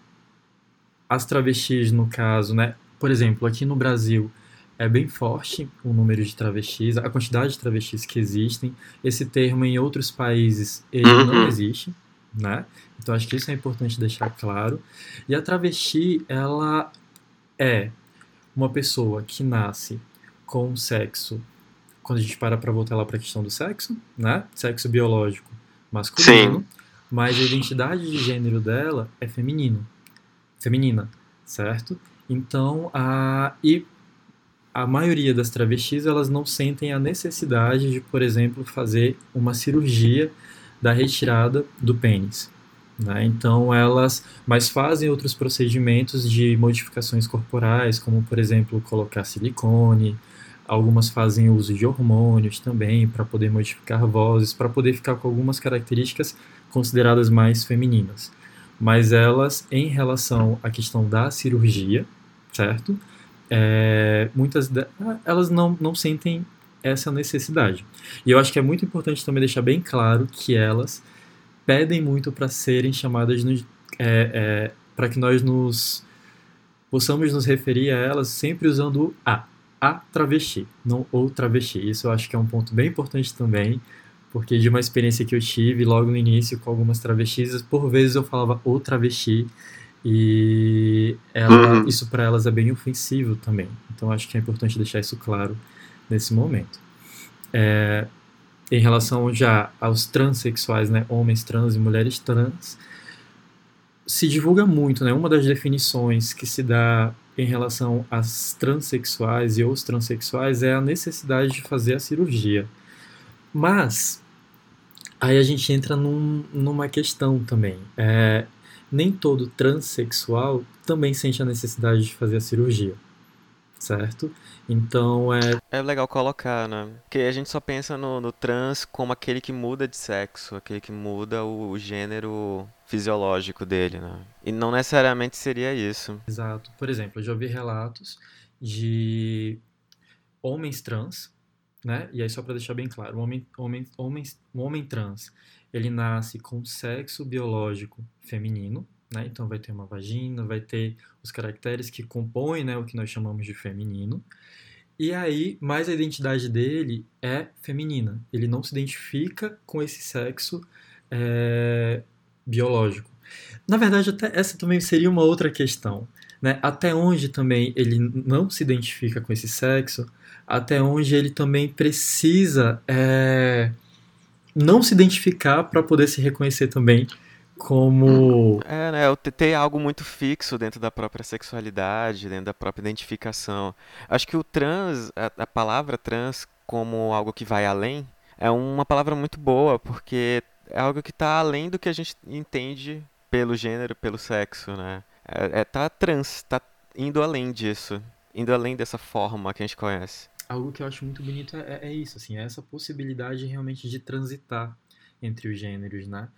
as travestis no caso, né, por exemplo, aqui no Brasil é bem forte o número de travestis, a quantidade de travestis que existem. Esse termo em outros países ele uhum. não existe, né? Então acho que isso é importante deixar claro. E a travesti, ela é uma pessoa que nasce com sexo, quando a gente para para voltar lá para a questão do sexo, né? Sexo biológico masculino, Sim. mas a identidade de gênero dela é feminino, feminina, certo? Então, a e a maioria das travestis elas não sentem a necessidade de, por exemplo, fazer uma cirurgia da retirada do pênis. Né? Então elas mas fazem outros procedimentos de modificações corporais, como por exemplo colocar silicone, algumas fazem uso de hormônios também para poder modificar vozes, para poder ficar com algumas características consideradas mais femininas. Mas elas, em relação à questão da cirurgia, certo? É, muitas de, elas não, não sentem essa necessidade. E eu acho que é muito importante também deixar bem claro que elas pedem muito para serem chamadas é, é, para que nós nos possamos nos referir a elas sempre usando o a, a travesti, não o travesti. Isso eu acho que é um ponto bem importante também, porque de uma experiência que eu tive logo no início com algumas travestis, por vezes eu falava o travesti e ela, uhum. isso para elas é bem ofensivo também. Então acho que é importante deixar isso claro nesse momento. É, em relação já aos transexuais, né, homens trans e mulheres trans, se divulga muito, né? Uma das definições que se dá em relação às transexuais e os transexuais é a necessidade de fazer a cirurgia. Mas aí a gente entra num, numa questão também. É, nem todo transexual também sente a necessidade de fazer a cirurgia certo? Então é. É legal colocar, né? Porque a gente só pensa no, no trans como aquele que muda de sexo, aquele que muda o, o gênero fisiológico dele, né? E não necessariamente seria isso. Exato. Por exemplo, eu já ouvi relatos de homens trans, né? E aí só para deixar bem claro, um homem, homem, homem, um homem trans, ele nasce com sexo biológico feminino, né? Então vai ter uma vagina, vai ter os caracteres que compõem né, o que nós chamamos de feminino. E aí, mais a identidade dele é feminina. Ele não se identifica com esse sexo é, biológico. Na verdade, até essa também seria uma outra questão. né? Até onde também ele não se identifica com esse sexo, até onde ele também precisa é, não se identificar para poder se reconhecer também como. É, né? Ter algo muito fixo dentro da própria sexualidade, dentro da própria identificação. Acho que o trans, a, a palavra trans, como algo que vai além, é uma palavra muito boa, porque é algo que está além do que a gente entende pelo gênero, pelo sexo, né? É, é tá trans, tá indo além disso, indo além dessa forma que a gente conhece. Algo que eu acho muito bonito é, é isso, assim, é essa possibilidade realmente de transitar entre os gêneros, né?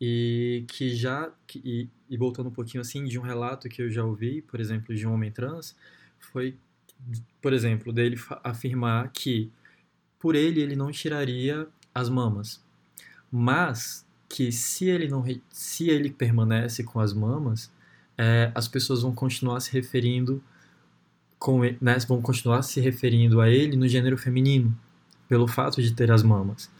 E que já, que, e, e voltando um pouquinho assim, de um relato que eu já ouvi, por exemplo, de um homem trans, foi, por exemplo, dele afirmar que por ele ele não tiraria as mamas, mas que se ele não se ele permanece com as mamas, é, as pessoas vão continuar se referindo com né, vão continuar se referindo a ele no gênero feminino pelo fato de ter as mamas.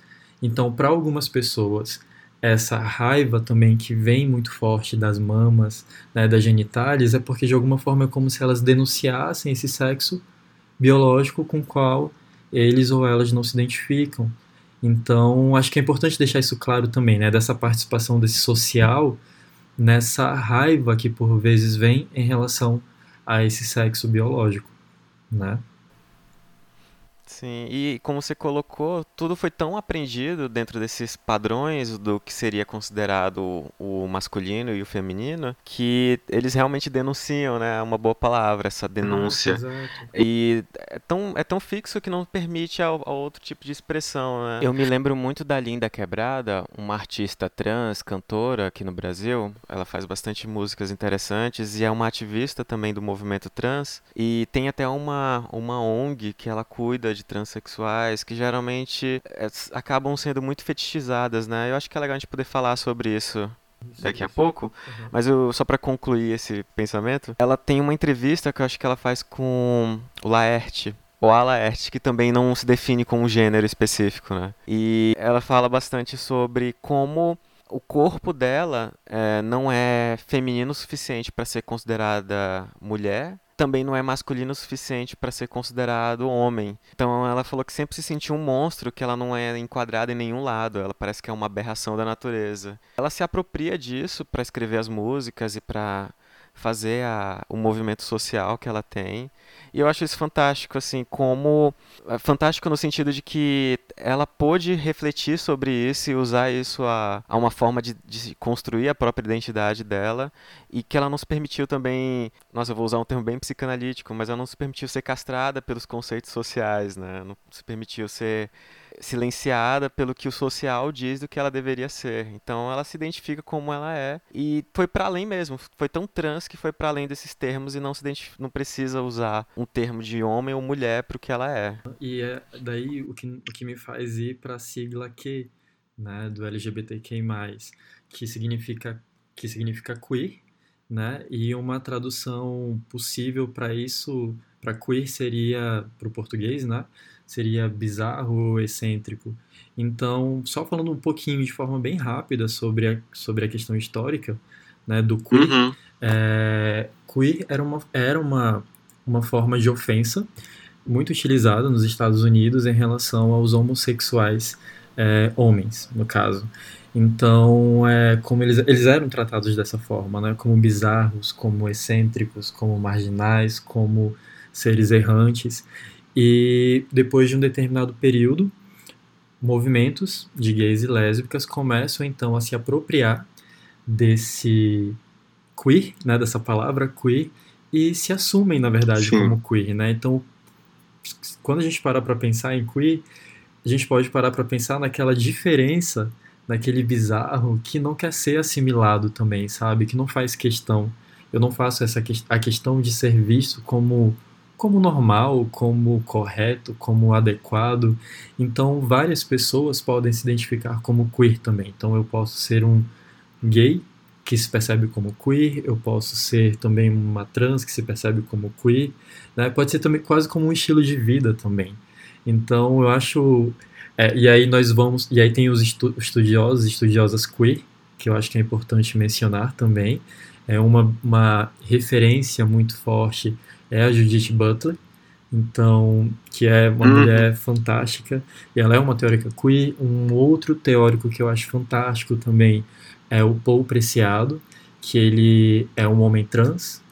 Então, para algumas pessoas, essa raiva também que vem muito forte das mamas, né, das genitálias, é porque de alguma forma é como se elas denunciassem esse sexo biológico com o qual eles ou elas não se identificam. Então, acho que é importante deixar isso claro também, né, dessa participação desse social nessa raiva que por vezes vem em relação a esse sexo biológico, né? Sim, e como você colocou, tudo foi tão aprendido dentro desses padrões do que seria considerado o masculino e o feminino, que eles realmente denunciam, né? É uma boa palavra, essa denúncia. Nossa, e é tão, é tão fixo que não permite a, a outro tipo de expressão, né? Eu me lembro muito da Linda Quebrada, uma artista trans, cantora aqui no Brasil. Ela faz bastante músicas interessantes e é uma ativista também do movimento trans. E tem até uma, uma ONG que ela cuida de transexuais, que geralmente é, acabam sendo muito fetichizadas, né? Eu acho que é legal a gente poder falar sobre isso daqui a pouco, uhum. mas eu, só para concluir esse pensamento, ela tem uma entrevista que eu acho que ela faz com o Laerte, ou a Laerte, que também não se define com um gênero específico, né? E ela fala bastante sobre como o corpo dela é, não é feminino o suficiente para ser considerada mulher, também não é masculino o suficiente para ser considerado homem. Então ela falou que sempre se sentiu um monstro, que ela não é enquadrada em nenhum lado, ela parece que é uma aberração da natureza. Ela se apropria disso para escrever as músicas e para fazer a, o movimento social que ela tem. E eu acho isso fantástico, assim, como. É fantástico no sentido de que ela pôde refletir sobre isso e usar isso a, a uma forma de, de construir a própria identidade dela e que ela não se permitiu também. Nossa, eu vou usar um termo bem psicanalítico, mas ela não se permitiu ser castrada pelos conceitos sociais, né? Não se permitiu ser silenciada pelo que o social diz do que ela deveria ser. Então ela se identifica como ela é e foi para além mesmo, foi tão trans que foi para além desses termos e não se não precisa usar um termo de homem ou mulher para o que ela é. E é daí o que, o que me faz ir para a sigla Q, né, do LGBTQ+, que significa que significa queer, né? E uma tradução possível para isso, para queer seria para o português, né? Seria bizarro, excêntrico. Então, só falando um pouquinho de forma bem rápida sobre a, sobre a questão histórica né, do queer, uhum. é, queer era, uma, era uma, uma forma de ofensa muito utilizada nos Estados Unidos em relação aos homossexuais é, homens, no caso. Então, é, como eles, eles eram tratados dessa forma, né, como bizarros, como excêntricos, como marginais, como seres errantes. E depois de um determinado período, movimentos de gays e lésbicas começam então a se apropriar desse queer, né, dessa palavra queer, e se assumem, na verdade, Sim. como queer, né? Então, quando a gente para para pensar em queer, a gente pode parar para pensar naquela diferença, naquele bizarro que não quer ser assimilado também, sabe? Que não faz questão. Eu não faço essa que a questão de ser visto como como normal, como correto, como adequado. Então, várias pessoas podem se identificar como queer também. Então, eu posso ser um gay que se percebe como queer, eu posso ser também uma trans que se percebe como queer, né? pode ser também quase como um estilo de vida também. Então, eu acho. É, e aí nós vamos. E aí tem os estu estudiosos estudiosas queer, que eu acho que é importante mencionar também, é uma, uma referência muito forte é a Judith Butler, então que é uma uhum. mulher fantástica e ela é uma teórica queer. Um outro teórico que eu acho fantástico também é o Paul Preciado, que ele é um homem trans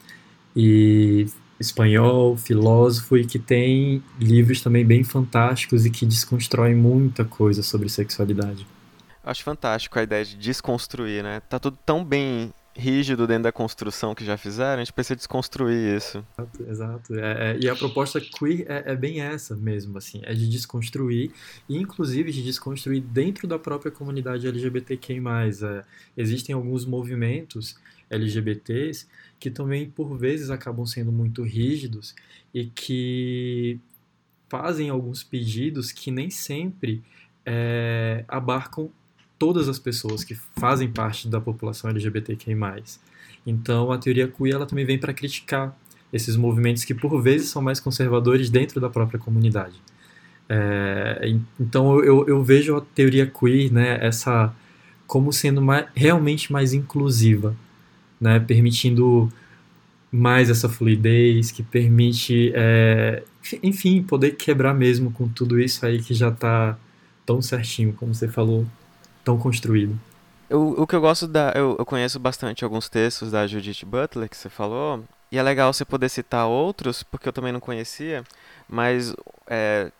e espanhol, filósofo e que tem livros também bem fantásticos e que desconstroem muita coisa sobre sexualidade. Acho fantástico a ideia de desconstruir, né? Tá tudo tão bem rígido dentro da construção que já fizeram, a gente precisa desconstruir isso. Exato, exato. É, é, e a proposta queer é, é, bem essa mesmo, assim, é de desconstruir, e inclusive de desconstruir dentro da própria comunidade LGBTQI+. É, existem alguns movimentos LGBTs que também, por vezes, acabam sendo muito rígidos e que fazem alguns pedidos que nem sempre é, abarcam todas as pessoas que fazem parte da população LGBTQI+. Então, a teoria queer ela também vem para criticar esses movimentos que, por vezes, são mais conservadores dentro da própria comunidade. É, então, eu, eu vejo a teoria queer, né, essa, como sendo mais, realmente mais inclusiva, né, permitindo mais essa fluidez, que permite, é, enfim, poder quebrar mesmo com tudo isso aí que já está tão certinho, como você falou, tão construído. Eu, o que eu gosto da. Eu, eu, conheço bastante alguns textos da Judith Butler que você falou, e é legal você poder citar outros, porque eu também não conhecia, mas é,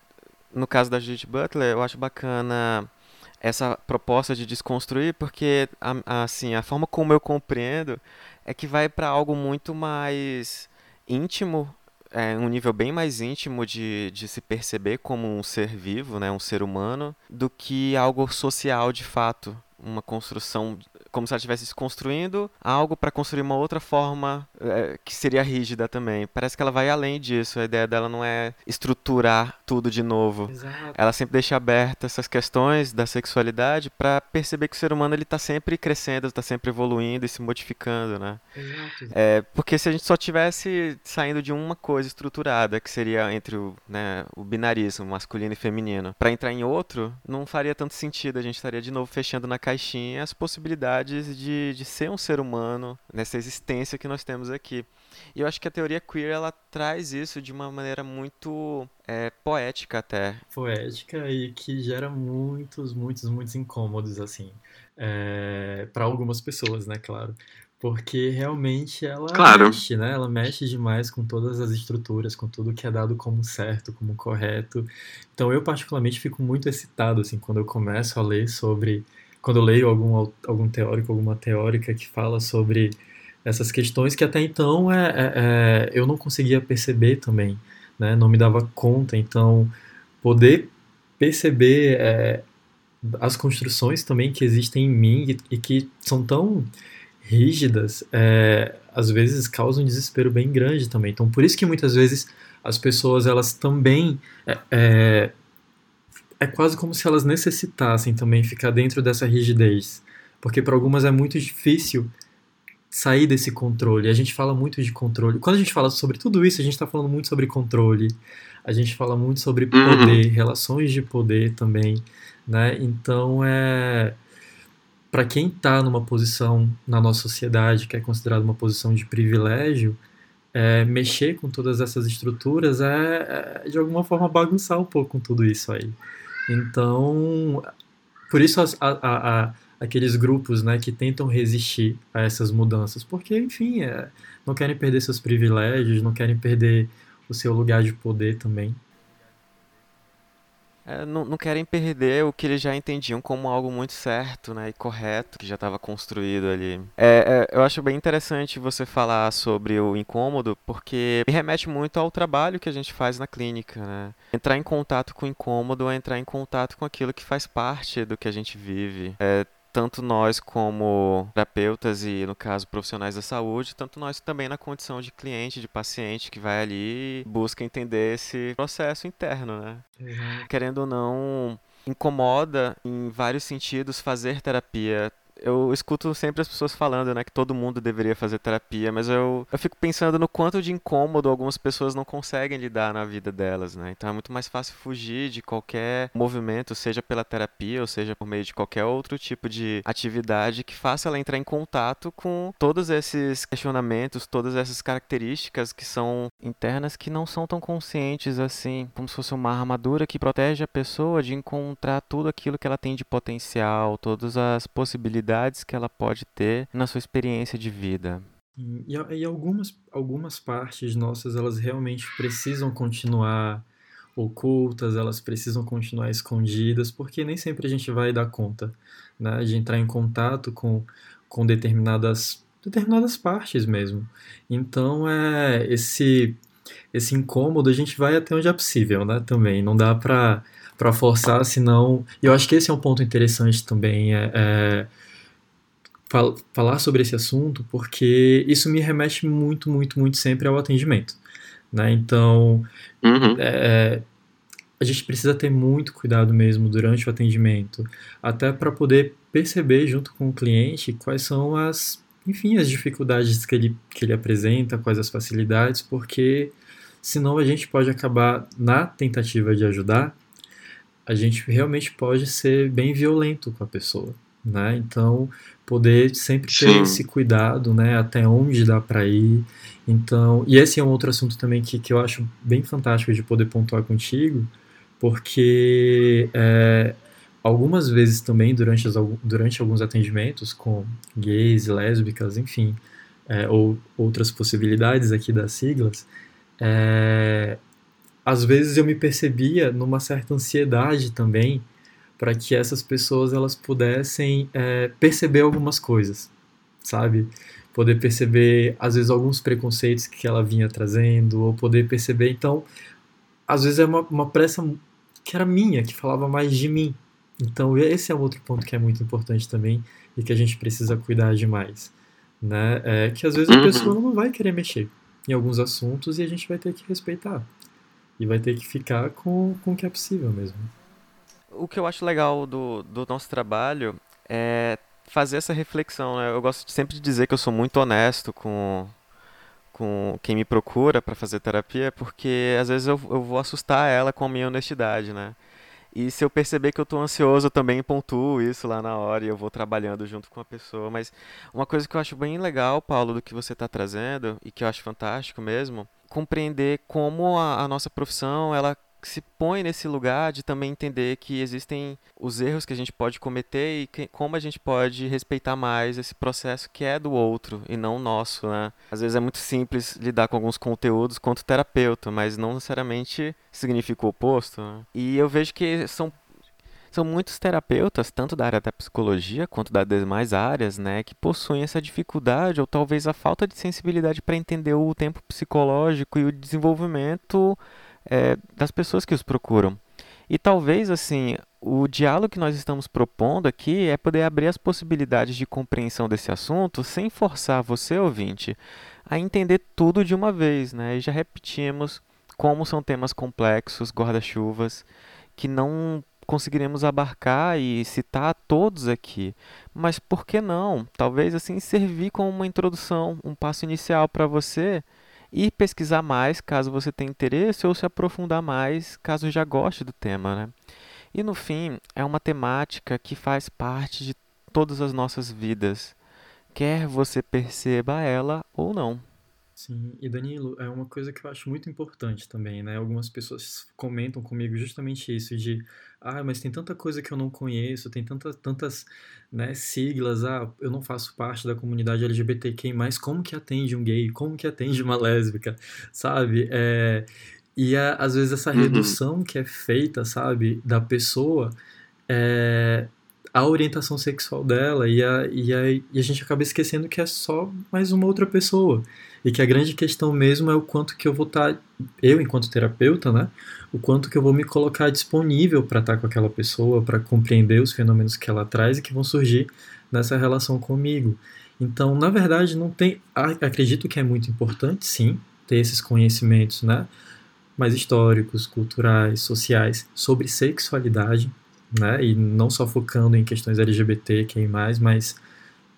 no caso da Judith Butler, eu acho bacana essa proposta de desconstruir, porque assim, a forma como eu compreendo é que vai para algo muito mais íntimo é um nível bem mais íntimo de, de se perceber como um ser vivo, né, um ser humano, do que algo social de fato, uma construção como se ela estivesse se construindo algo para construir uma outra forma é, que seria rígida também. Parece que ela vai além disso. A ideia dela não é estruturar tudo de novo. Exato. Ela sempre deixa aberta essas questões da sexualidade para perceber que o ser humano ele está sempre crescendo, está sempre evoluindo e se modificando, né? Exato. É, porque se a gente só tivesse saindo de uma coisa estruturada, que seria entre o, né, o binarismo masculino e feminino, para entrar em outro, não faria tanto sentido. A gente estaria de novo fechando na caixinha as possibilidades de, de ser um ser humano nessa existência que nós temos aqui. E eu acho que a teoria queer ela traz isso de uma maneira muito é, poética até. Poética e que gera muitos, muitos, muitos incômodos assim é, para algumas pessoas, né? Claro, porque realmente ela claro. mexe, né? Ela mexe demais com todas as estruturas, com tudo que é dado como certo, como correto. Então eu particularmente fico muito excitado assim quando eu começo a ler sobre quando eu leio algum, algum teórico, alguma teórica que fala sobre essas questões que até então é, é, é, eu não conseguia perceber também, né? não me dava conta. Então, poder perceber é, as construções também que existem em mim e, e que são tão rígidas, é, às vezes causam um desespero bem grande também. Então, por isso que muitas vezes as pessoas elas também é, quase como se elas necessitassem também ficar dentro dessa rigidez, porque para algumas é muito difícil sair desse controle. A gente fala muito de controle. Quando a gente fala sobre tudo isso, a gente está falando muito sobre controle. A gente fala muito sobre uhum. poder, uhum. relações de poder também, né? Então é para quem está numa posição na nossa sociedade que é considerada uma posição de privilégio, é, mexer com todas essas estruturas é, é, de alguma forma bagunçar um pouco com tudo isso aí. Então, por isso as, a, a, a, aqueles grupos né, que tentam resistir a essas mudanças, porque, enfim, é, não querem perder seus privilégios, não querem perder o seu lugar de poder também é, não, não, querem perder o que eles já entendiam como algo muito certo né, e correto, que já estava construído ali. É, é, eu acho bem interessante você falar sobre o incômodo, porque me remete muito ao trabalho que a gente faz na clínica. Né? Entrar em contato com o incômodo é entrar em contato com aquilo que faz parte do que a gente vive. É, tanto nós como terapeutas e, no caso, profissionais da saúde, tanto nós também na condição de cliente, de paciente que vai ali e busca entender esse processo interno, né? Uhum. Querendo ou não, incomoda em vários sentidos fazer terapia eu escuto sempre as pessoas falando, né, que todo mundo deveria fazer terapia, mas eu, eu fico pensando no quanto de incômodo algumas pessoas não conseguem lidar na vida delas, né? Então é muito mais fácil fugir de qualquer movimento, seja pela terapia ou seja por meio de qualquer outro tipo de atividade que faça ela entrar em contato com todos esses questionamentos, todas essas características que são internas que não são tão conscientes assim, como se fosse uma armadura que protege a pessoa de encontrar tudo aquilo que ela tem de potencial, todas as possibilidades que ela pode ter na sua experiência de vida. E, e algumas, algumas partes nossas, elas realmente precisam continuar ocultas, elas precisam continuar escondidas, porque nem sempre a gente vai dar conta né, de entrar em contato com, com determinadas, determinadas partes mesmo. Então, é esse, esse incômodo a gente vai até onde é possível né, também. Não dá para forçar, senão. E eu acho que esse é um ponto interessante também. É, é fal falar sobre esse assunto, porque isso me remete muito, muito, muito sempre ao atendimento. Né? Então, uhum. é, a gente precisa ter muito cuidado mesmo durante o atendimento, até para poder perceber junto com o cliente quais são as, enfim, as dificuldades que ele, que ele apresenta, quais as facilidades, porque senão a gente pode acabar na tentativa de ajudar, a gente realmente pode ser bem violento com a pessoa né? Então, poder sempre ter Sim. esse cuidado, né? Até onde dá para ir. Então, e esse é um outro assunto também que, que eu acho bem fantástico de poder pontuar contigo, porque é, algumas vezes também durante, as, durante alguns atendimentos com gays, lésbicas, enfim, é, ou outras possibilidades aqui das siglas, é, às vezes eu me percebia numa certa ansiedade também para que essas pessoas elas pudessem é, perceber algumas coisas, sabe? Poder perceber, às vezes, alguns preconceitos que ela vinha trazendo, ou poder perceber, então, às vezes é uma, uma pressa que era minha, que falava mais de mim. Então, esse é outro ponto que é muito importante também e que a gente precisa cuidar demais, né? É que às vezes a uhum. pessoa não vai querer mexer em alguns assuntos e a gente vai ter que respeitar. E vai ter que ficar com, com o que é possível mesmo o que eu acho legal do, do nosso trabalho é fazer essa reflexão. Né? Eu gosto sempre de dizer que eu sou muito honesto com, com quem me procura para fazer terapia, porque às vezes eu, eu vou assustar ela com a minha honestidade, né? E se eu perceber que eu estou ansioso, eu também pontuo isso lá na hora e eu vou trabalhando junto com a pessoa. Mas uma coisa que eu acho bem legal, Paulo, do que você está trazendo e que eu acho fantástico mesmo, compreender como a, a nossa profissão ela se põe nesse lugar de também entender que existem os erros que a gente pode cometer e que, como a gente pode respeitar mais esse processo que é do outro e não nosso, né? Às vezes é muito simples lidar com alguns conteúdos quanto terapeuta, mas não necessariamente significa o oposto. Né? E eu vejo que são são muitos terapeutas, tanto da área da psicologia quanto das demais áreas, né, que possuem essa dificuldade ou talvez a falta de sensibilidade para entender o tempo psicológico e o desenvolvimento é, das pessoas que os procuram. E talvez, assim, o diálogo que nós estamos propondo aqui é poder abrir as possibilidades de compreensão desse assunto sem forçar você, ouvinte, a entender tudo de uma vez, né? E já repetimos como são temas complexos, guarda-chuvas, que não conseguiremos abarcar e citar todos aqui. Mas por que não? Talvez assim servir como uma introdução, um passo inicial para você e pesquisar mais caso você tenha interesse ou se aprofundar mais caso já goste do tema, né? E no fim, é uma temática que faz parte de todas as nossas vidas, quer você perceba ela ou não. Sim, e Danilo, é uma coisa que eu acho muito importante também, né? Algumas pessoas comentam comigo justamente isso, de ah, mas tem tanta coisa que eu não conheço, tem tantas, tantas né, siglas, ah, eu não faço parte da comunidade LGBTQ, mas como que atende um gay? Como que atende uma lésbica? Sabe? É, e a, às vezes essa uhum. redução que é feita, sabe, da pessoa, é, a orientação sexual dela e a, e, a, e a gente acaba esquecendo que é só mais uma outra pessoa. E que a grande questão mesmo é o quanto que eu vou estar, tá, eu enquanto terapeuta, né? O quanto que eu vou me colocar disponível para estar tá com aquela pessoa, para compreender os fenômenos que ela traz e que vão surgir nessa relação comigo. Então, na verdade, não tem. Acredito que é muito importante, sim, ter esses conhecimentos, né? Mais históricos, culturais, sociais, sobre sexualidade, né? E não só focando em questões LGBT, quem mais, mas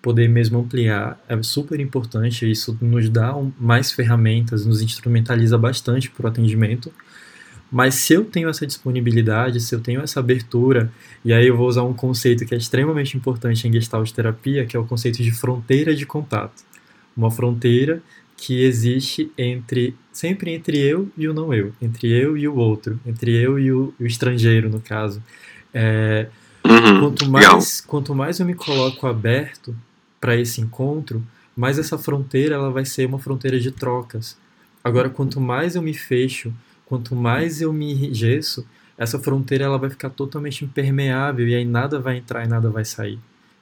poder mesmo ampliar é super importante. Isso nos dá mais ferramentas, nos instrumentaliza bastante para o atendimento. Mas se eu tenho essa disponibilidade, se eu tenho essa abertura, e aí eu vou usar um conceito que é extremamente importante em Gestalt terapia, que é o conceito de fronteira de contato. Uma fronteira que existe entre sempre entre eu e o não eu, entre eu e o outro, entre eu e o, o estrangeiro no caso. É, uhum, quanto mais quanto mais eu me coloco aberto para esse encontro, mais essa fronteira ela vai ser uma fronteira de trocas. Agora, quanto mais eu me fecho quanto mais eu me enrijeço, essa fronteira ela vai ficar totalmente impermeável e aí nada vai entrar e nada vai sair.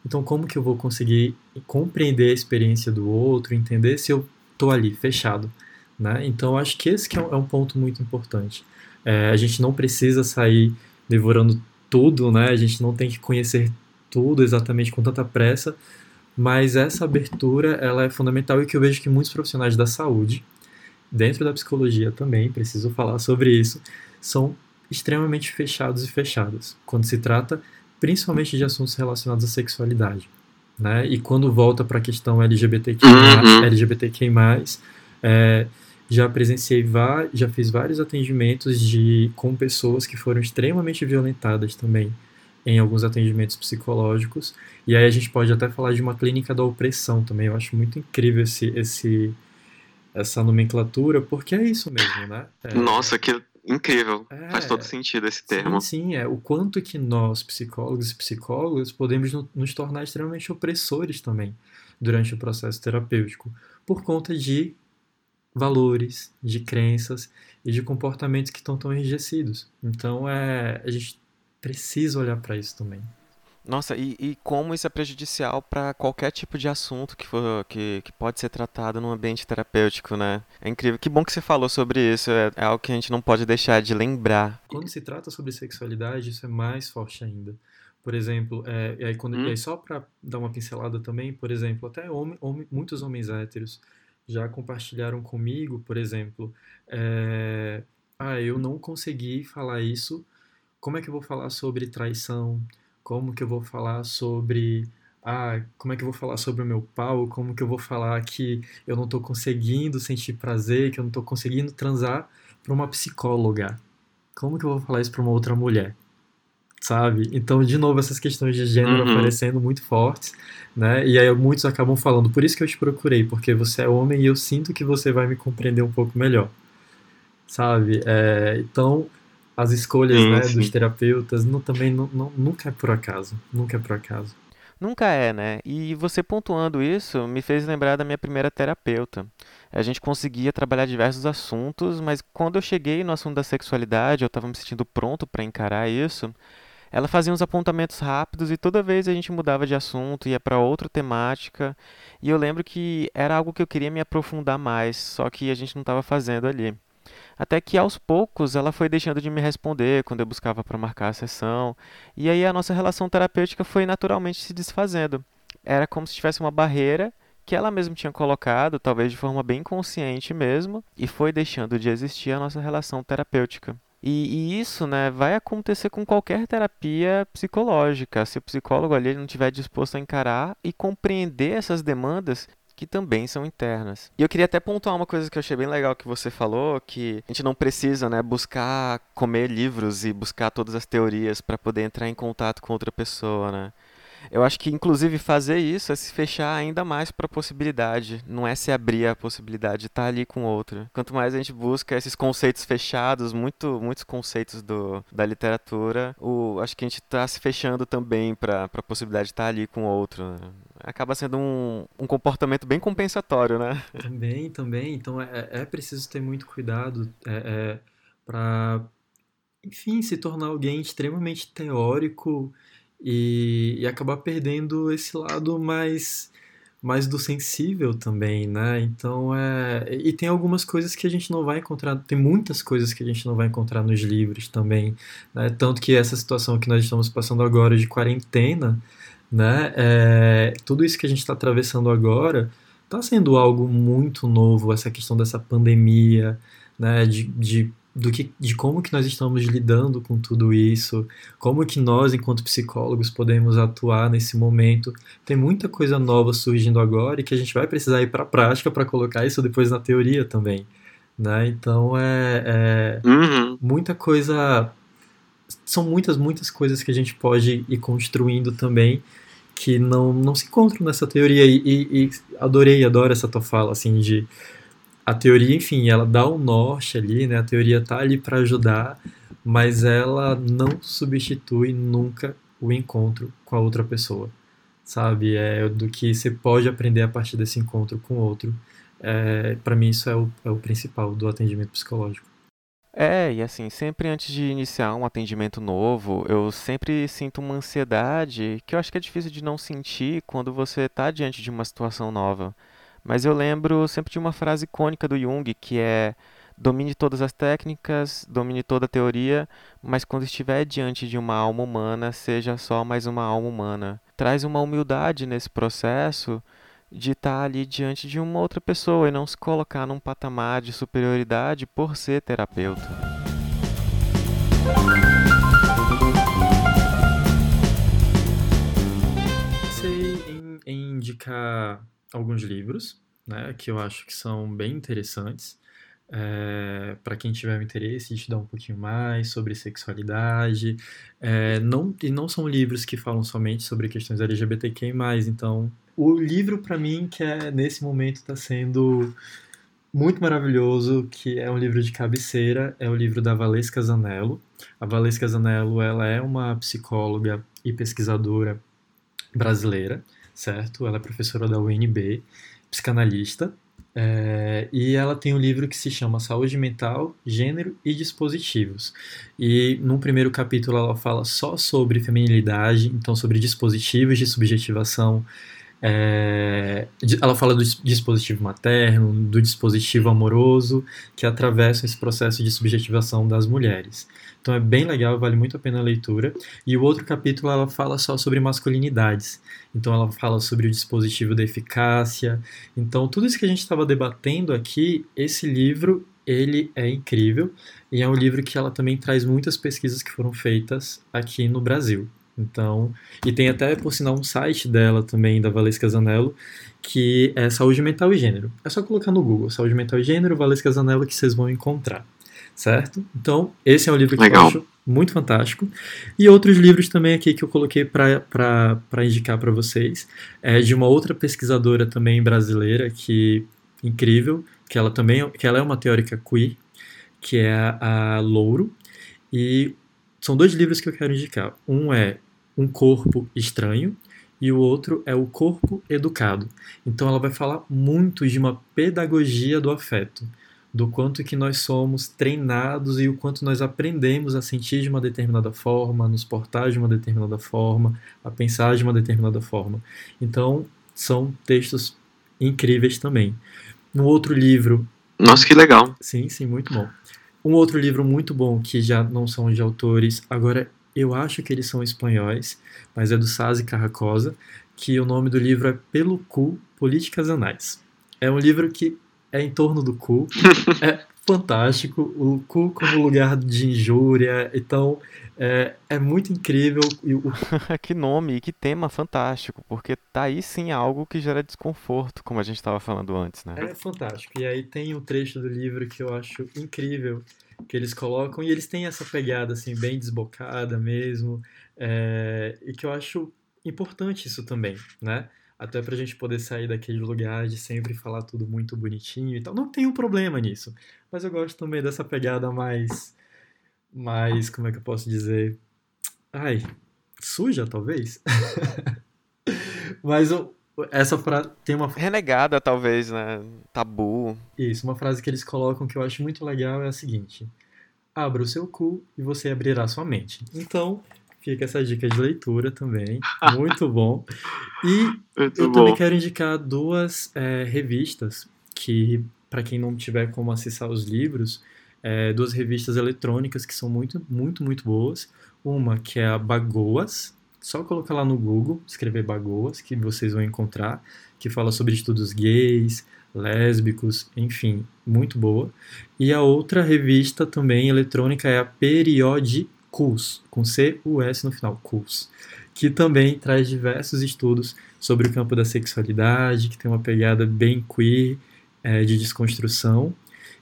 Então, como que eu vou conseguir compreender a experiência do outro, entender se eu estou ali, fechado? Né? Então, acho que esse que é, um, é um ponto muito importante. É, a gente não precisa sair devorando tudo, né? a gente não tem que conhecer tudo exatamente com tanta pressa, mas essa abertura ela é fundamental e que eu vejo que muitos profissionais da saúde, dentro da psicologia também, preciso falar sobre isso, são extremamente fechados e fechadas, quando se trata principalmente de assuntos relacionados à sexualidade. Né? E quando volta para a questão LGBTQ+, uhum. LGBTQ+, é, já presenciei, já fiz vários atendimentos de, com pessoas que foram extremamente violentadas também em alguns atendimentos psicológicos. E aí a gente pode até falar de uma clínica da opressão também. Eu acho muito incrível esse, esse, essa nomenclatura, porque é isso mesmo, né? É, Nossa, que incrível. É, Faz todo sentido esse termo. Sim, sim, é o quanto que nós, psicólogos e psicólogas, podemos nos tornar extremamente opressores também durante o processo terapêutico, por conta de valores, de crenças e de comportamentos que estão tão enrijecidos. Então, é, a gente precisa olhar para isso também. Nossa, e, e, como isso é prejudicial para qualquer tipo de assunto que, for, que, que pode ser tratado num ambiente terapêutico, né? É incrível. Que bom que você falou sobre isso. É, é algo que a gente não pode deixar de lembrar. Quando se trata sobre sexualidade, isso é mais forte ainda. Por exemplo, é, e aí, quando, hum. e aí só para dar uma pincelada também, por exemplo, até homem, homem, muitos homens héteros já compartilharam comigo, por exemplo, é, ah, eu não consegui falar isso, como é que eu vou falar sobre traição? como que eu vou falar sobre ah, como é que eu vou falar sobre o meu pau, como que eu vou falar que eu não estou conseguindo sentir prazer, que eu não estou conseguindo transar para uma psicóloga. Como que eu vou falar isso para uma outra mulher? Sabe? Então, de novo, essas questões de gênero uhum. aparecendo muito fortes, né? E aí muitos acabam falando, por isso que eu te procurei, porque você é homem e eu sinto que você vai me compreender um pouco melhor. Sabe? É, então, as escolhas sim, né, sim. dos terapeutas não, também não, não, nunca é por acaso. Nunca é por acaso. Nunca é, né? E você pontuando isso me fez lembrar da minha primeira terapeuta. A gente conseguia trabalhar diversos assuntos, mas quando eu cheguei no assunto da sexualidade, eu estava me sentindo pronto para encarar isso. Ela fazia uns apontamentos rápidos e toda vez a gente mudava de assunto, ia para outra temática. E eu lembro que era algo que eu queria me aprofundar mais, só que a gente não estava fazendo ali. Até que aos poucos ela foi deixando de me responder quando eu buscava para marcar a sessão, e aí a nossa relação terapêutica foi naturalmente se desfazendo. Era como se tivesse uma barreira que ela mesma tinha colocado, talvez de forma bem consciente mesmo, e foi deixando de existir a nossa relação terapêutica. E, e, isso né, vai acontecer com qualquer terapia psicológica. Se o psicólogo ali não estiver disposto a encarar e compreender essas demandas que também são internas. E eu queria até pontuar uma coisa que eu achei bem legal que você falou, que a gente não precisa, né, buscar comer livros e buscar todas as teorias para poder entrar em contato com outra pessoa, né? Eu acho que, inclusive, fazer isso é se fechar ainda mais para a possibilidade, não é se abrir a possibilidade de estar tá ali com outro. Quanto mais a gente busca esses conceitos fechados, muito, muitos conceitos do, da literatura, o, acho que a gente está se fechando também para a possibilidade de estar tá ali com outro. Né? Acaba sendo um, um comportamento bem compensatório, né? Também, também. Então é, é preciso ter muito cuidado é, é, para, enfim, se tornar alguém extremamente teórico e, e acabar perdendo esse lado mais mais do sensível também, né? Então é e tem algumas coisas que a gente não vai encontrar, tem muitas coisas que a gente não vai encontrar nos livros também, né? Tanto que essa situação que nós estamos passando agora de quarentena, né? É, tudo isso que a gente está atravessando agora está sendo algo muito novo, essa questão dessa pandemia, né? De, de do que, de como que nós estamos lidando com tudo isso, como que nós, enquanto psicólogos, podemos atuar nesse momento. Tem muita coisa nova surgindo agora e que a gente vai precisar ir para a prática para colocar isso depois na teoria também. Né? Então é, é uhum. muita coisa. São muitas, muitas coisas que a gente pode ir construindo também que não, não se encontram nessa teoria. E, e, e adorei, adoro essa tua fala, assim, de a teoria, enfim, ela dá um norte ali, né? A teoria tá ali para ajudar, mas ela não substitui nunca o encontro com a outra pessoa, sabe? É do que você pode aprender a partir desse encontro com o outro. É, para mim isso é o, é o principal do atendimento psicológico. É, e assim, sempre antes de iniciar um atendimento novo, eu sempre sinto uma ansiedade que eu acho que é difícil de não sentir quando você está diante de uma situação nova. Mas eu lembro sempre de uma frase icônica do Jung, que é domine todas as técnicas, domine toda a teoria, mas quando estiver diante de uma alma humana, seja só mais uma alma humana. Traz uma humildade nesse processo de estar ali diante de uma outra pessoa e não se colocar num patamar de superioridade por ser terapeuta. Pensei em, em indicar alguns livros, né, que eu acho que são bem interessantes. É, para quem tiver interesse de estudar um pouquinho mais sobre sexualidade. É, não, e não são livros que falam somente sobre questões LGBTQ+, então o livro para mim que é nesse momento está sendo muito maravilhoso, que é um livro de cabeceira, é o livro da Valesca Zanello. A Valesca Zanello, ela é uma psicóloga e pesquisadora brasileira, certo? Ela é professora da UNB, psicanalista, é, e ela tem um livro que se chama Saúde Mental, Gênero e Dispositivos. E no primeiro capítulo ela fala só sobre feminilidade, então sobre dispositivos de subjetivação. É, ela fala do dispositivo materno, do dispositivo amoroso, que atravessa esse processo de subjetivação das mulheres. Então é bem legal, vale muito a pena a leitura. E o outro capítulo ela fala só sobre masculinidades. Então ela fala sobre o dispositivo da eficácia. Então tudo isso que a gente estava debatendo aqui, esse livro ele é incrível e é um livro que ela também traz muitas pesquisas que foram feitas aqui no Brasil. Então, e tem até, por sinal, um site dela também, da Valesca Zanello, que é Saúde Mental e Gênero. É só colocar no Google, Saúde Mental e Gênero, Valesca Zanello, que vocês vão encontrar certo? Então, esse é um livro que Legal. eu acho muito fantástico. E outros livros também aqui que eu coloquei para indicar para vocês. É de uma outra pesquisadora também brasileira, que incrível, que ela também que ela é uma teórica queer, que é a, a Louro. E são dois livros que eu quero indicar. Um é Um Corpo Estranho, e o outro é o corpo educado. Então ela vai falar muito de uma pedagogia do afeto do quanto que nós somos treinados e o quanto nós aprendemos a sentir de uma determinada forma, a nos portar de uma determinada forma, a pensar de uma determinada forma. Então, são textos incríveis também. Um outro livro. Nossa, que legal! Sim, sim, muito bom. Um outro livro muito bom que já não são de autores, agora eu acho que eles são espanhóis, mas é do Sazi Carracosa, que o nome do livro é Pelo Cu Políticas Anais. É um livro que é em torno do cu. é fantástico. O cu como lugar de injúria. Então, é, é muito incrível. que nome e que tema fantástico, porque tá aí sim algo que gera desconforto, como a gente estava falando antes, né? É fantástico. E aí tem um trecho do livro que eu acho incrível, que eles colocam, e eles têm essa pegada assim, bem desbocada mesmo, é, e que eu acho importante isso também, né? até para a gente poder sair daquele lugar de sempre falar tudo muito bonitinho e tal. Não tem um problema nisso, mas eu gosto também dessa pegada mais, mais, como é que eu posso dizer, ai, suja talvez. mas essa frase tem uma renegada talvez, né? Tabu. Isso, uma frase que eles colocam que eu acho muito legal é a seguinte: abra o seu cu e você abrirá sua mente. Então, Fica essa dica de leitura também. Muito bom. E Muito eu bom. também quero indicar duas é, revistas que, para quem não tiver como acessar os livros, é, duas revistas eletrônicas que são muito, muito, muito boas. Uma que é a Bagoas, só colocar lá no Google, escrever Bagoas, que vocês vão encontrar, que fala sobre estudos gays, lésbicos, enfim, muito boa. E a outra revista também eletrônica é a Periodicus, com C-U-S no final, Cus, que também traz diversos estudos sobre o campo da sexualidade, que tem uma pegada bem queer, é, de desconstrução.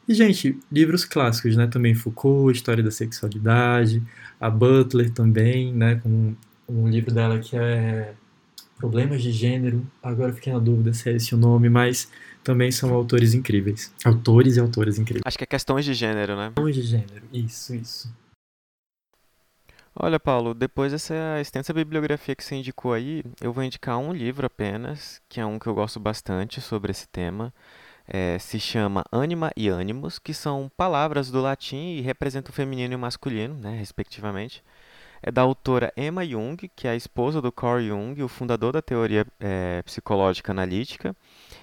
E, gente, livros clássicos, né? Também Foucault, História da Sexualidade, a Butler também, né? Com um livro dela que é Problemas de Gênero. Agora fiquei na dúvida se é esse o nome, mas também são autores incríveis. Autores e autores incríveis. Acho que é questões de gênero, né? Questões de gênero, isso, isso. Olha, Paulo, depois dessa extensa bibliografia que você indicou aí, eu vou indicar um livro apenas, que é um que eu gosto bastante sobre esse tema. É, se chama Anima e Animus, que são palavras do latim e representam o feminino e o masculino, né, respectivamente é da autora Emma Jung, que é a esposa do Carl Jung, o fundador da teoria é, psicológica analítica.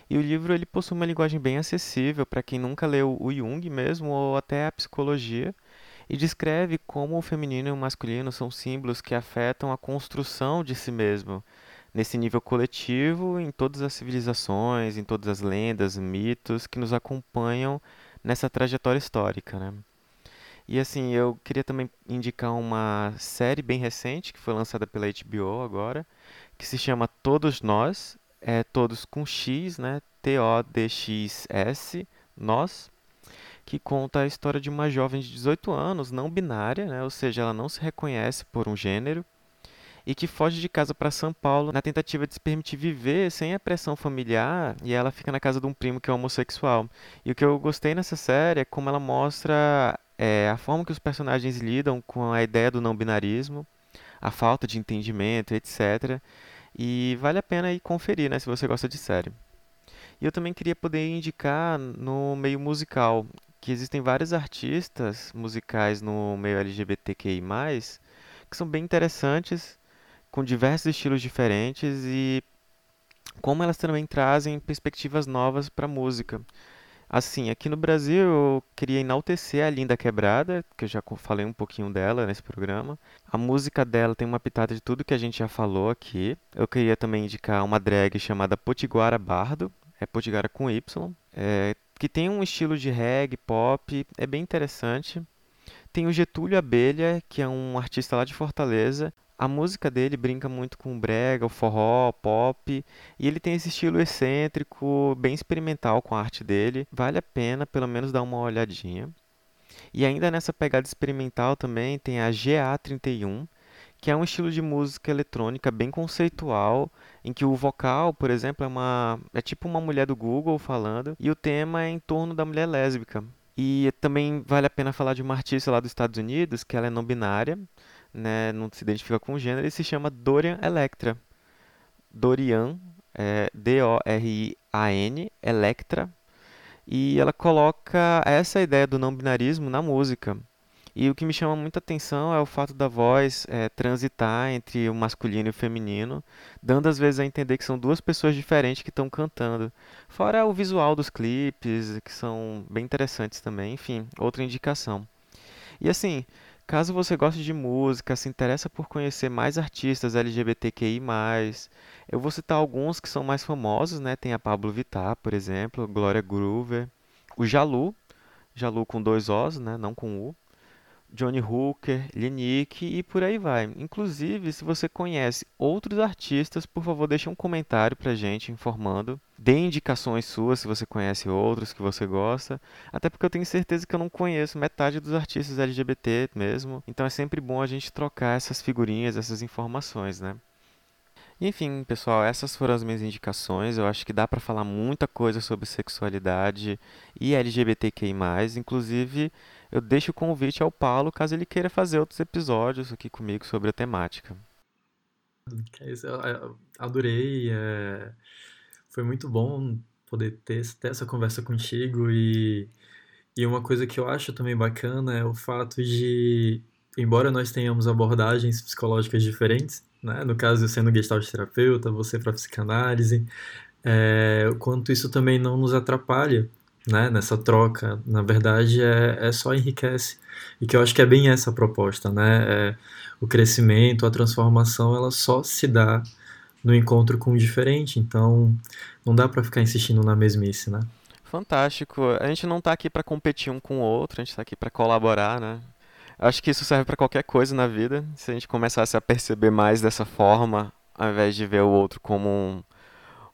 E o livro ele possui uma linguagem bem acessível para quem nunca leu o Jung mesmo ou até a psicologia e descreve como o feminino e o masculino são símbolos que afetam a construção de si mesmo nesse nível coletivo em todas as civilizações, em todas as lendas, mitos que nos acompanham nessa trajetória histórica, né? E assim, eu queria também indicar uma série bem recente que foi lançada pela HBO agora, que se chama Todos Nós, é todos com X, né? T-O-D-X-S, Nós, que conta a história de uma jovem de 18 anos, não binária, né? Ou seja, ela não se reconhece por um gênero e que foge de casa para São Paulo na tentativa de se permitir viver sem a pressão familiar e ela fica na casa de um primo que é homossexual. E o que eu gostei nessa série é como ela mostra é, a forma que os personagens lidam com a ideia do não binarismo, a falta de entendimento, etc. E vale a pena ir conferir, né, se você gosta de série. E eu também queria poder indicar no meio musical que existem vários artistas musicais no meio LGBTQI+, que são bem interessantes, com diversos estilos diferentes e como elas também trazem perspectivas novas para a música. Assim, aqui no Brasil eu queria enaltecer a Linda Quebrada, que eu já falei um pouquinho dela nesse programa. A música dela tem uma pitada de tudo que a gente já falou aqui. Eu queria também indicar uma drag chamada Potiguara Bardo, é Potiguara com Y, é, que tem um estilo de reggae, pop, é bem interessante. Tem o Getúlio Abelha, que é um artista lá de Fortaleza, a música dele brinca muito com o brega, o forró, o pop, e ele tem esse estilo excêntrico, bem experimental com a arte dele. Vale a pena pelo menos dar uma olhadinha. E ainda nessa pegada experimental também tem a GA31, que é um estilo de música eletrônica bem conceitual, em que o vocal, por exemplo, é uma é tipo uma mulher do Google falando, e o tema é em torno da mulher lésbica. E também vale a pena falar de uma artista lá dos Estados Unidos, que ela é não binária, né, não se identifica com gênero, e se chama Dorian Electra. Dorian, é, D-O-R-I-A-N, Electra, e ela coloca essa ideia do não binarismo na música. E o que me chama muita atenção é o fato da voz é, transitar entre o masculino e o feminino, dando às vezes a entender que são duas pessoas diferentes que estão cantando. Fora o visual dos clipes, que são bem interessantes também, enfim, outra indicação. E assim, Caso você goste de música, se interessa por conhecer mais artistas LGBTQI+, eu vou citar alguns que são mais famosos, né? Tem a Pablo Vittar, por exemplo, Gloria Groover, o Jalu, Jalu com dois Os, né? Não com U. Johnny Hooker, Linick e por aí vai. Inclusive, se você conhece outros artistas, por favor, deixe um comentário pra gente informando. Dê indicações suas se você conhece outros que você gosta. Até porque eu tenho certeza que eu não conheço metade dos artistas LGBT mesmo. Então é sempre bom a gente trocar essas figurinhas, essas informações, né? Enfim, pessoal, essas foram as minhas indicações. Eu acho que dá para falar muita coisa sobre sexualidade e LGBTQI+. Inclusive, eu deixo o convite ao Paulo caso ele queira fazer outros episódios aqui comigo sobre a temática. É eu adorei. É... Foi muito bom poder ter, ter essa conversa contigo e, e uma coisa que eu acho também bacana é o fato de, embora nós tenhamos abordagens psicológicas diferentes, né? no caso eu sendo gestalt terapeuta, você para psicanálise, é, o quanto isso também não nos atrapalha né, nessa troca, na verdade, é, é só enriquece. E que eu acho que é bem essa a proposta, né? É, o crescimento, a transformação, ela só se dá no encontro com o diferente. Então, não dá para ficar insistindo na mesmice, né? Fantástico. A gente não está aqui para competir um com o outro, a gente está aqui para colaborar, né? Acho que isso serve para qualquer coisa na vida. Se a gente começasse a perceber mais dessa forma, ao invés de ver o outro como um,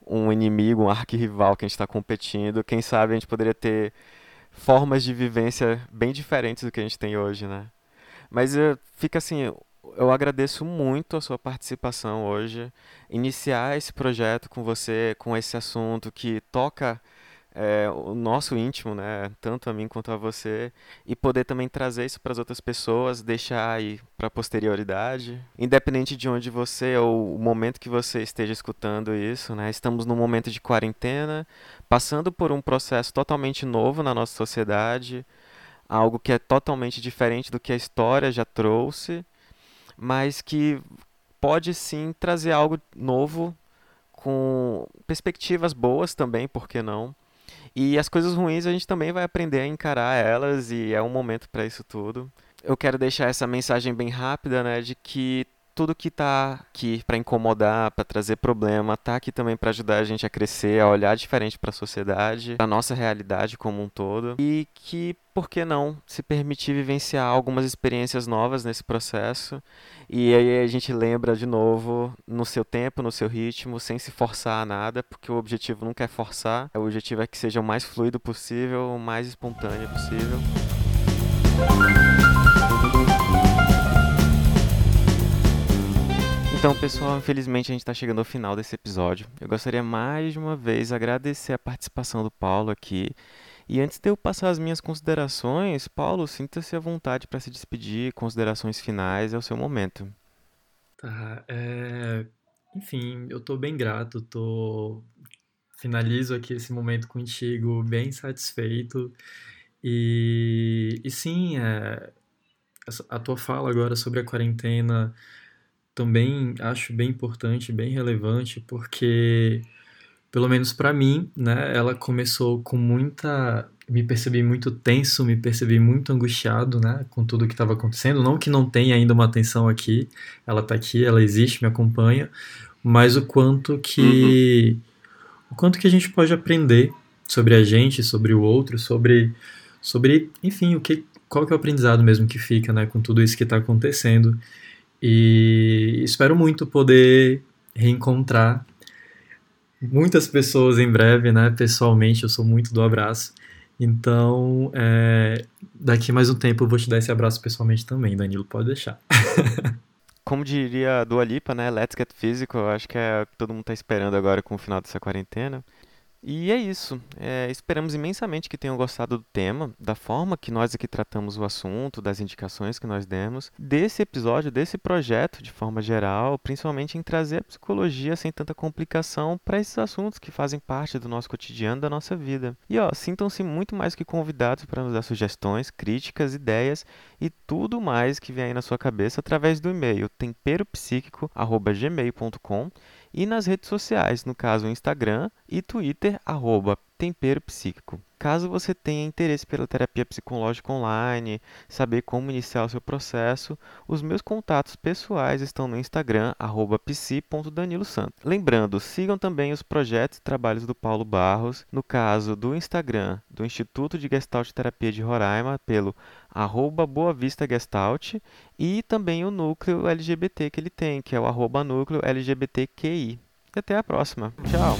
um inimigo, um arquirrival que a gente está competindo, quem sabe a gente poderia ter formas de vivência bem diferentes do que a gente tem hoje, né? Mas uh, fica assim, eu agradeço muito a sua participação hoje, iniciar esse projeto com você, com esse assunto que toca é, o nosso íntimo, né, tanto a mim quanto a você, e poder também trazer isso para as outras pessoas, deixar aí para a posterioridade, independente de onde você ou o momento que você esteja escutando isso, né, estamos num momento de quarentena, passando por um processo totalmente novo na nossa sociedade, algo que é totalmente diferente do que a história já trouxe, mas que pode sim trazer algo novo com perspectivas boas também, por que não? E as coisas ruins a gente também vai aprender a encarar elas e é um momento para isso tudo. Eu quero deixar essa mensagem bem rápida, né, de que tudo que está aqui para incomodar, para trazer problema, está aqui também para ajudar a gente a crescer, a olhar diferente para a sociedade, a nossa realidade como um todo. E que, por que não, se permitir vivenciar algumas experiências novas nesse processo. E aí a gente lembra de novo, no seu tempo, no seu ritmo, sem se forçar a nada, porque o objetivo nunca é forçar, o objetivo é que seja o mais fluido possível, o mais espontâneo possível. Então, pessoal, infelizmente a gente está chegando ao final desse episódio. Eu gostaria mais uma vez agradecer a participação do Paulo aqui. E antes de eu passar as minhas considerações, Paulo, sinta-se à vontade para se despedir, considerações finais, é o seu momento. Tá, é... enfim, eu estou bem grato, tô... finalizo aqui esse momento contigo bem satisfeito. E, e sim, é... a tua fala agora sobre a quarentena também acho bem importante, bem relevante, porque, pelo menos para mim, né, ela começou com muita. Me percebi muito tenso, me percebi muito angustiado, né, com tudo que estava acontecendo. Não que não tenha ainda uma atenção aqui, ela está aqui, ela existe, me acompanha, mas o quanto que. Uhum. O quanto que a gente pode aprender sobre a gente, sobre o outro, sobre. sobre enfim, o que, qual que é o aprendizado mesmo que fica né, com tudo isso que está acontecendo. E espero muito poder reencontrar muitas pessoas em breve, né? Pessoalmente, eu sou muito do abraço. Então, é, daqui mais um tempo eu vou te dar esse abraço pessoalmente também, Danilo, pode deixar. Como diria a Dua Lipa, né? Let's get physical. Acho que é o que todo mundo está esperando agora com o final dessa quarentena. E é isso. É, esperamos imensamente que tenham gostado do tema, da forma que nós aqui tratamos o assunto, das indicações que nós demos, desse episódio, desse projeto de forma geral, principalmente em trazer a psicologia sem tanta complicação para esses assuntos que fazem parte do nosso cotidiano, da nossa vida. E ó, sintam-se muito mais que convidados para nos dar sugestões, críticas, ideias e tudo mais que vem aí na sua cabeça através do e-mail temperopsíquico@gmail.com e nas redes sociais, no caso Instagram e Twitter, arroba Tempero Psíquico. Caso você tenha interesse pela terapia psicológica online, saber como iniciar o seu processo, os meus contatos pessoais estão no Instagram, psi.danilosantos. Lembrando, sigam também os projetos e trabalhos do Paulo Barros, no caso do Instagram do Instituto de Gestalt Terapia de Roraima, pelo arroba Boa Vista Gestalt, e também o núcleo LGBT que ele tem, que é o arroba núcleo LGBTQI. E até a próxima. Tchau!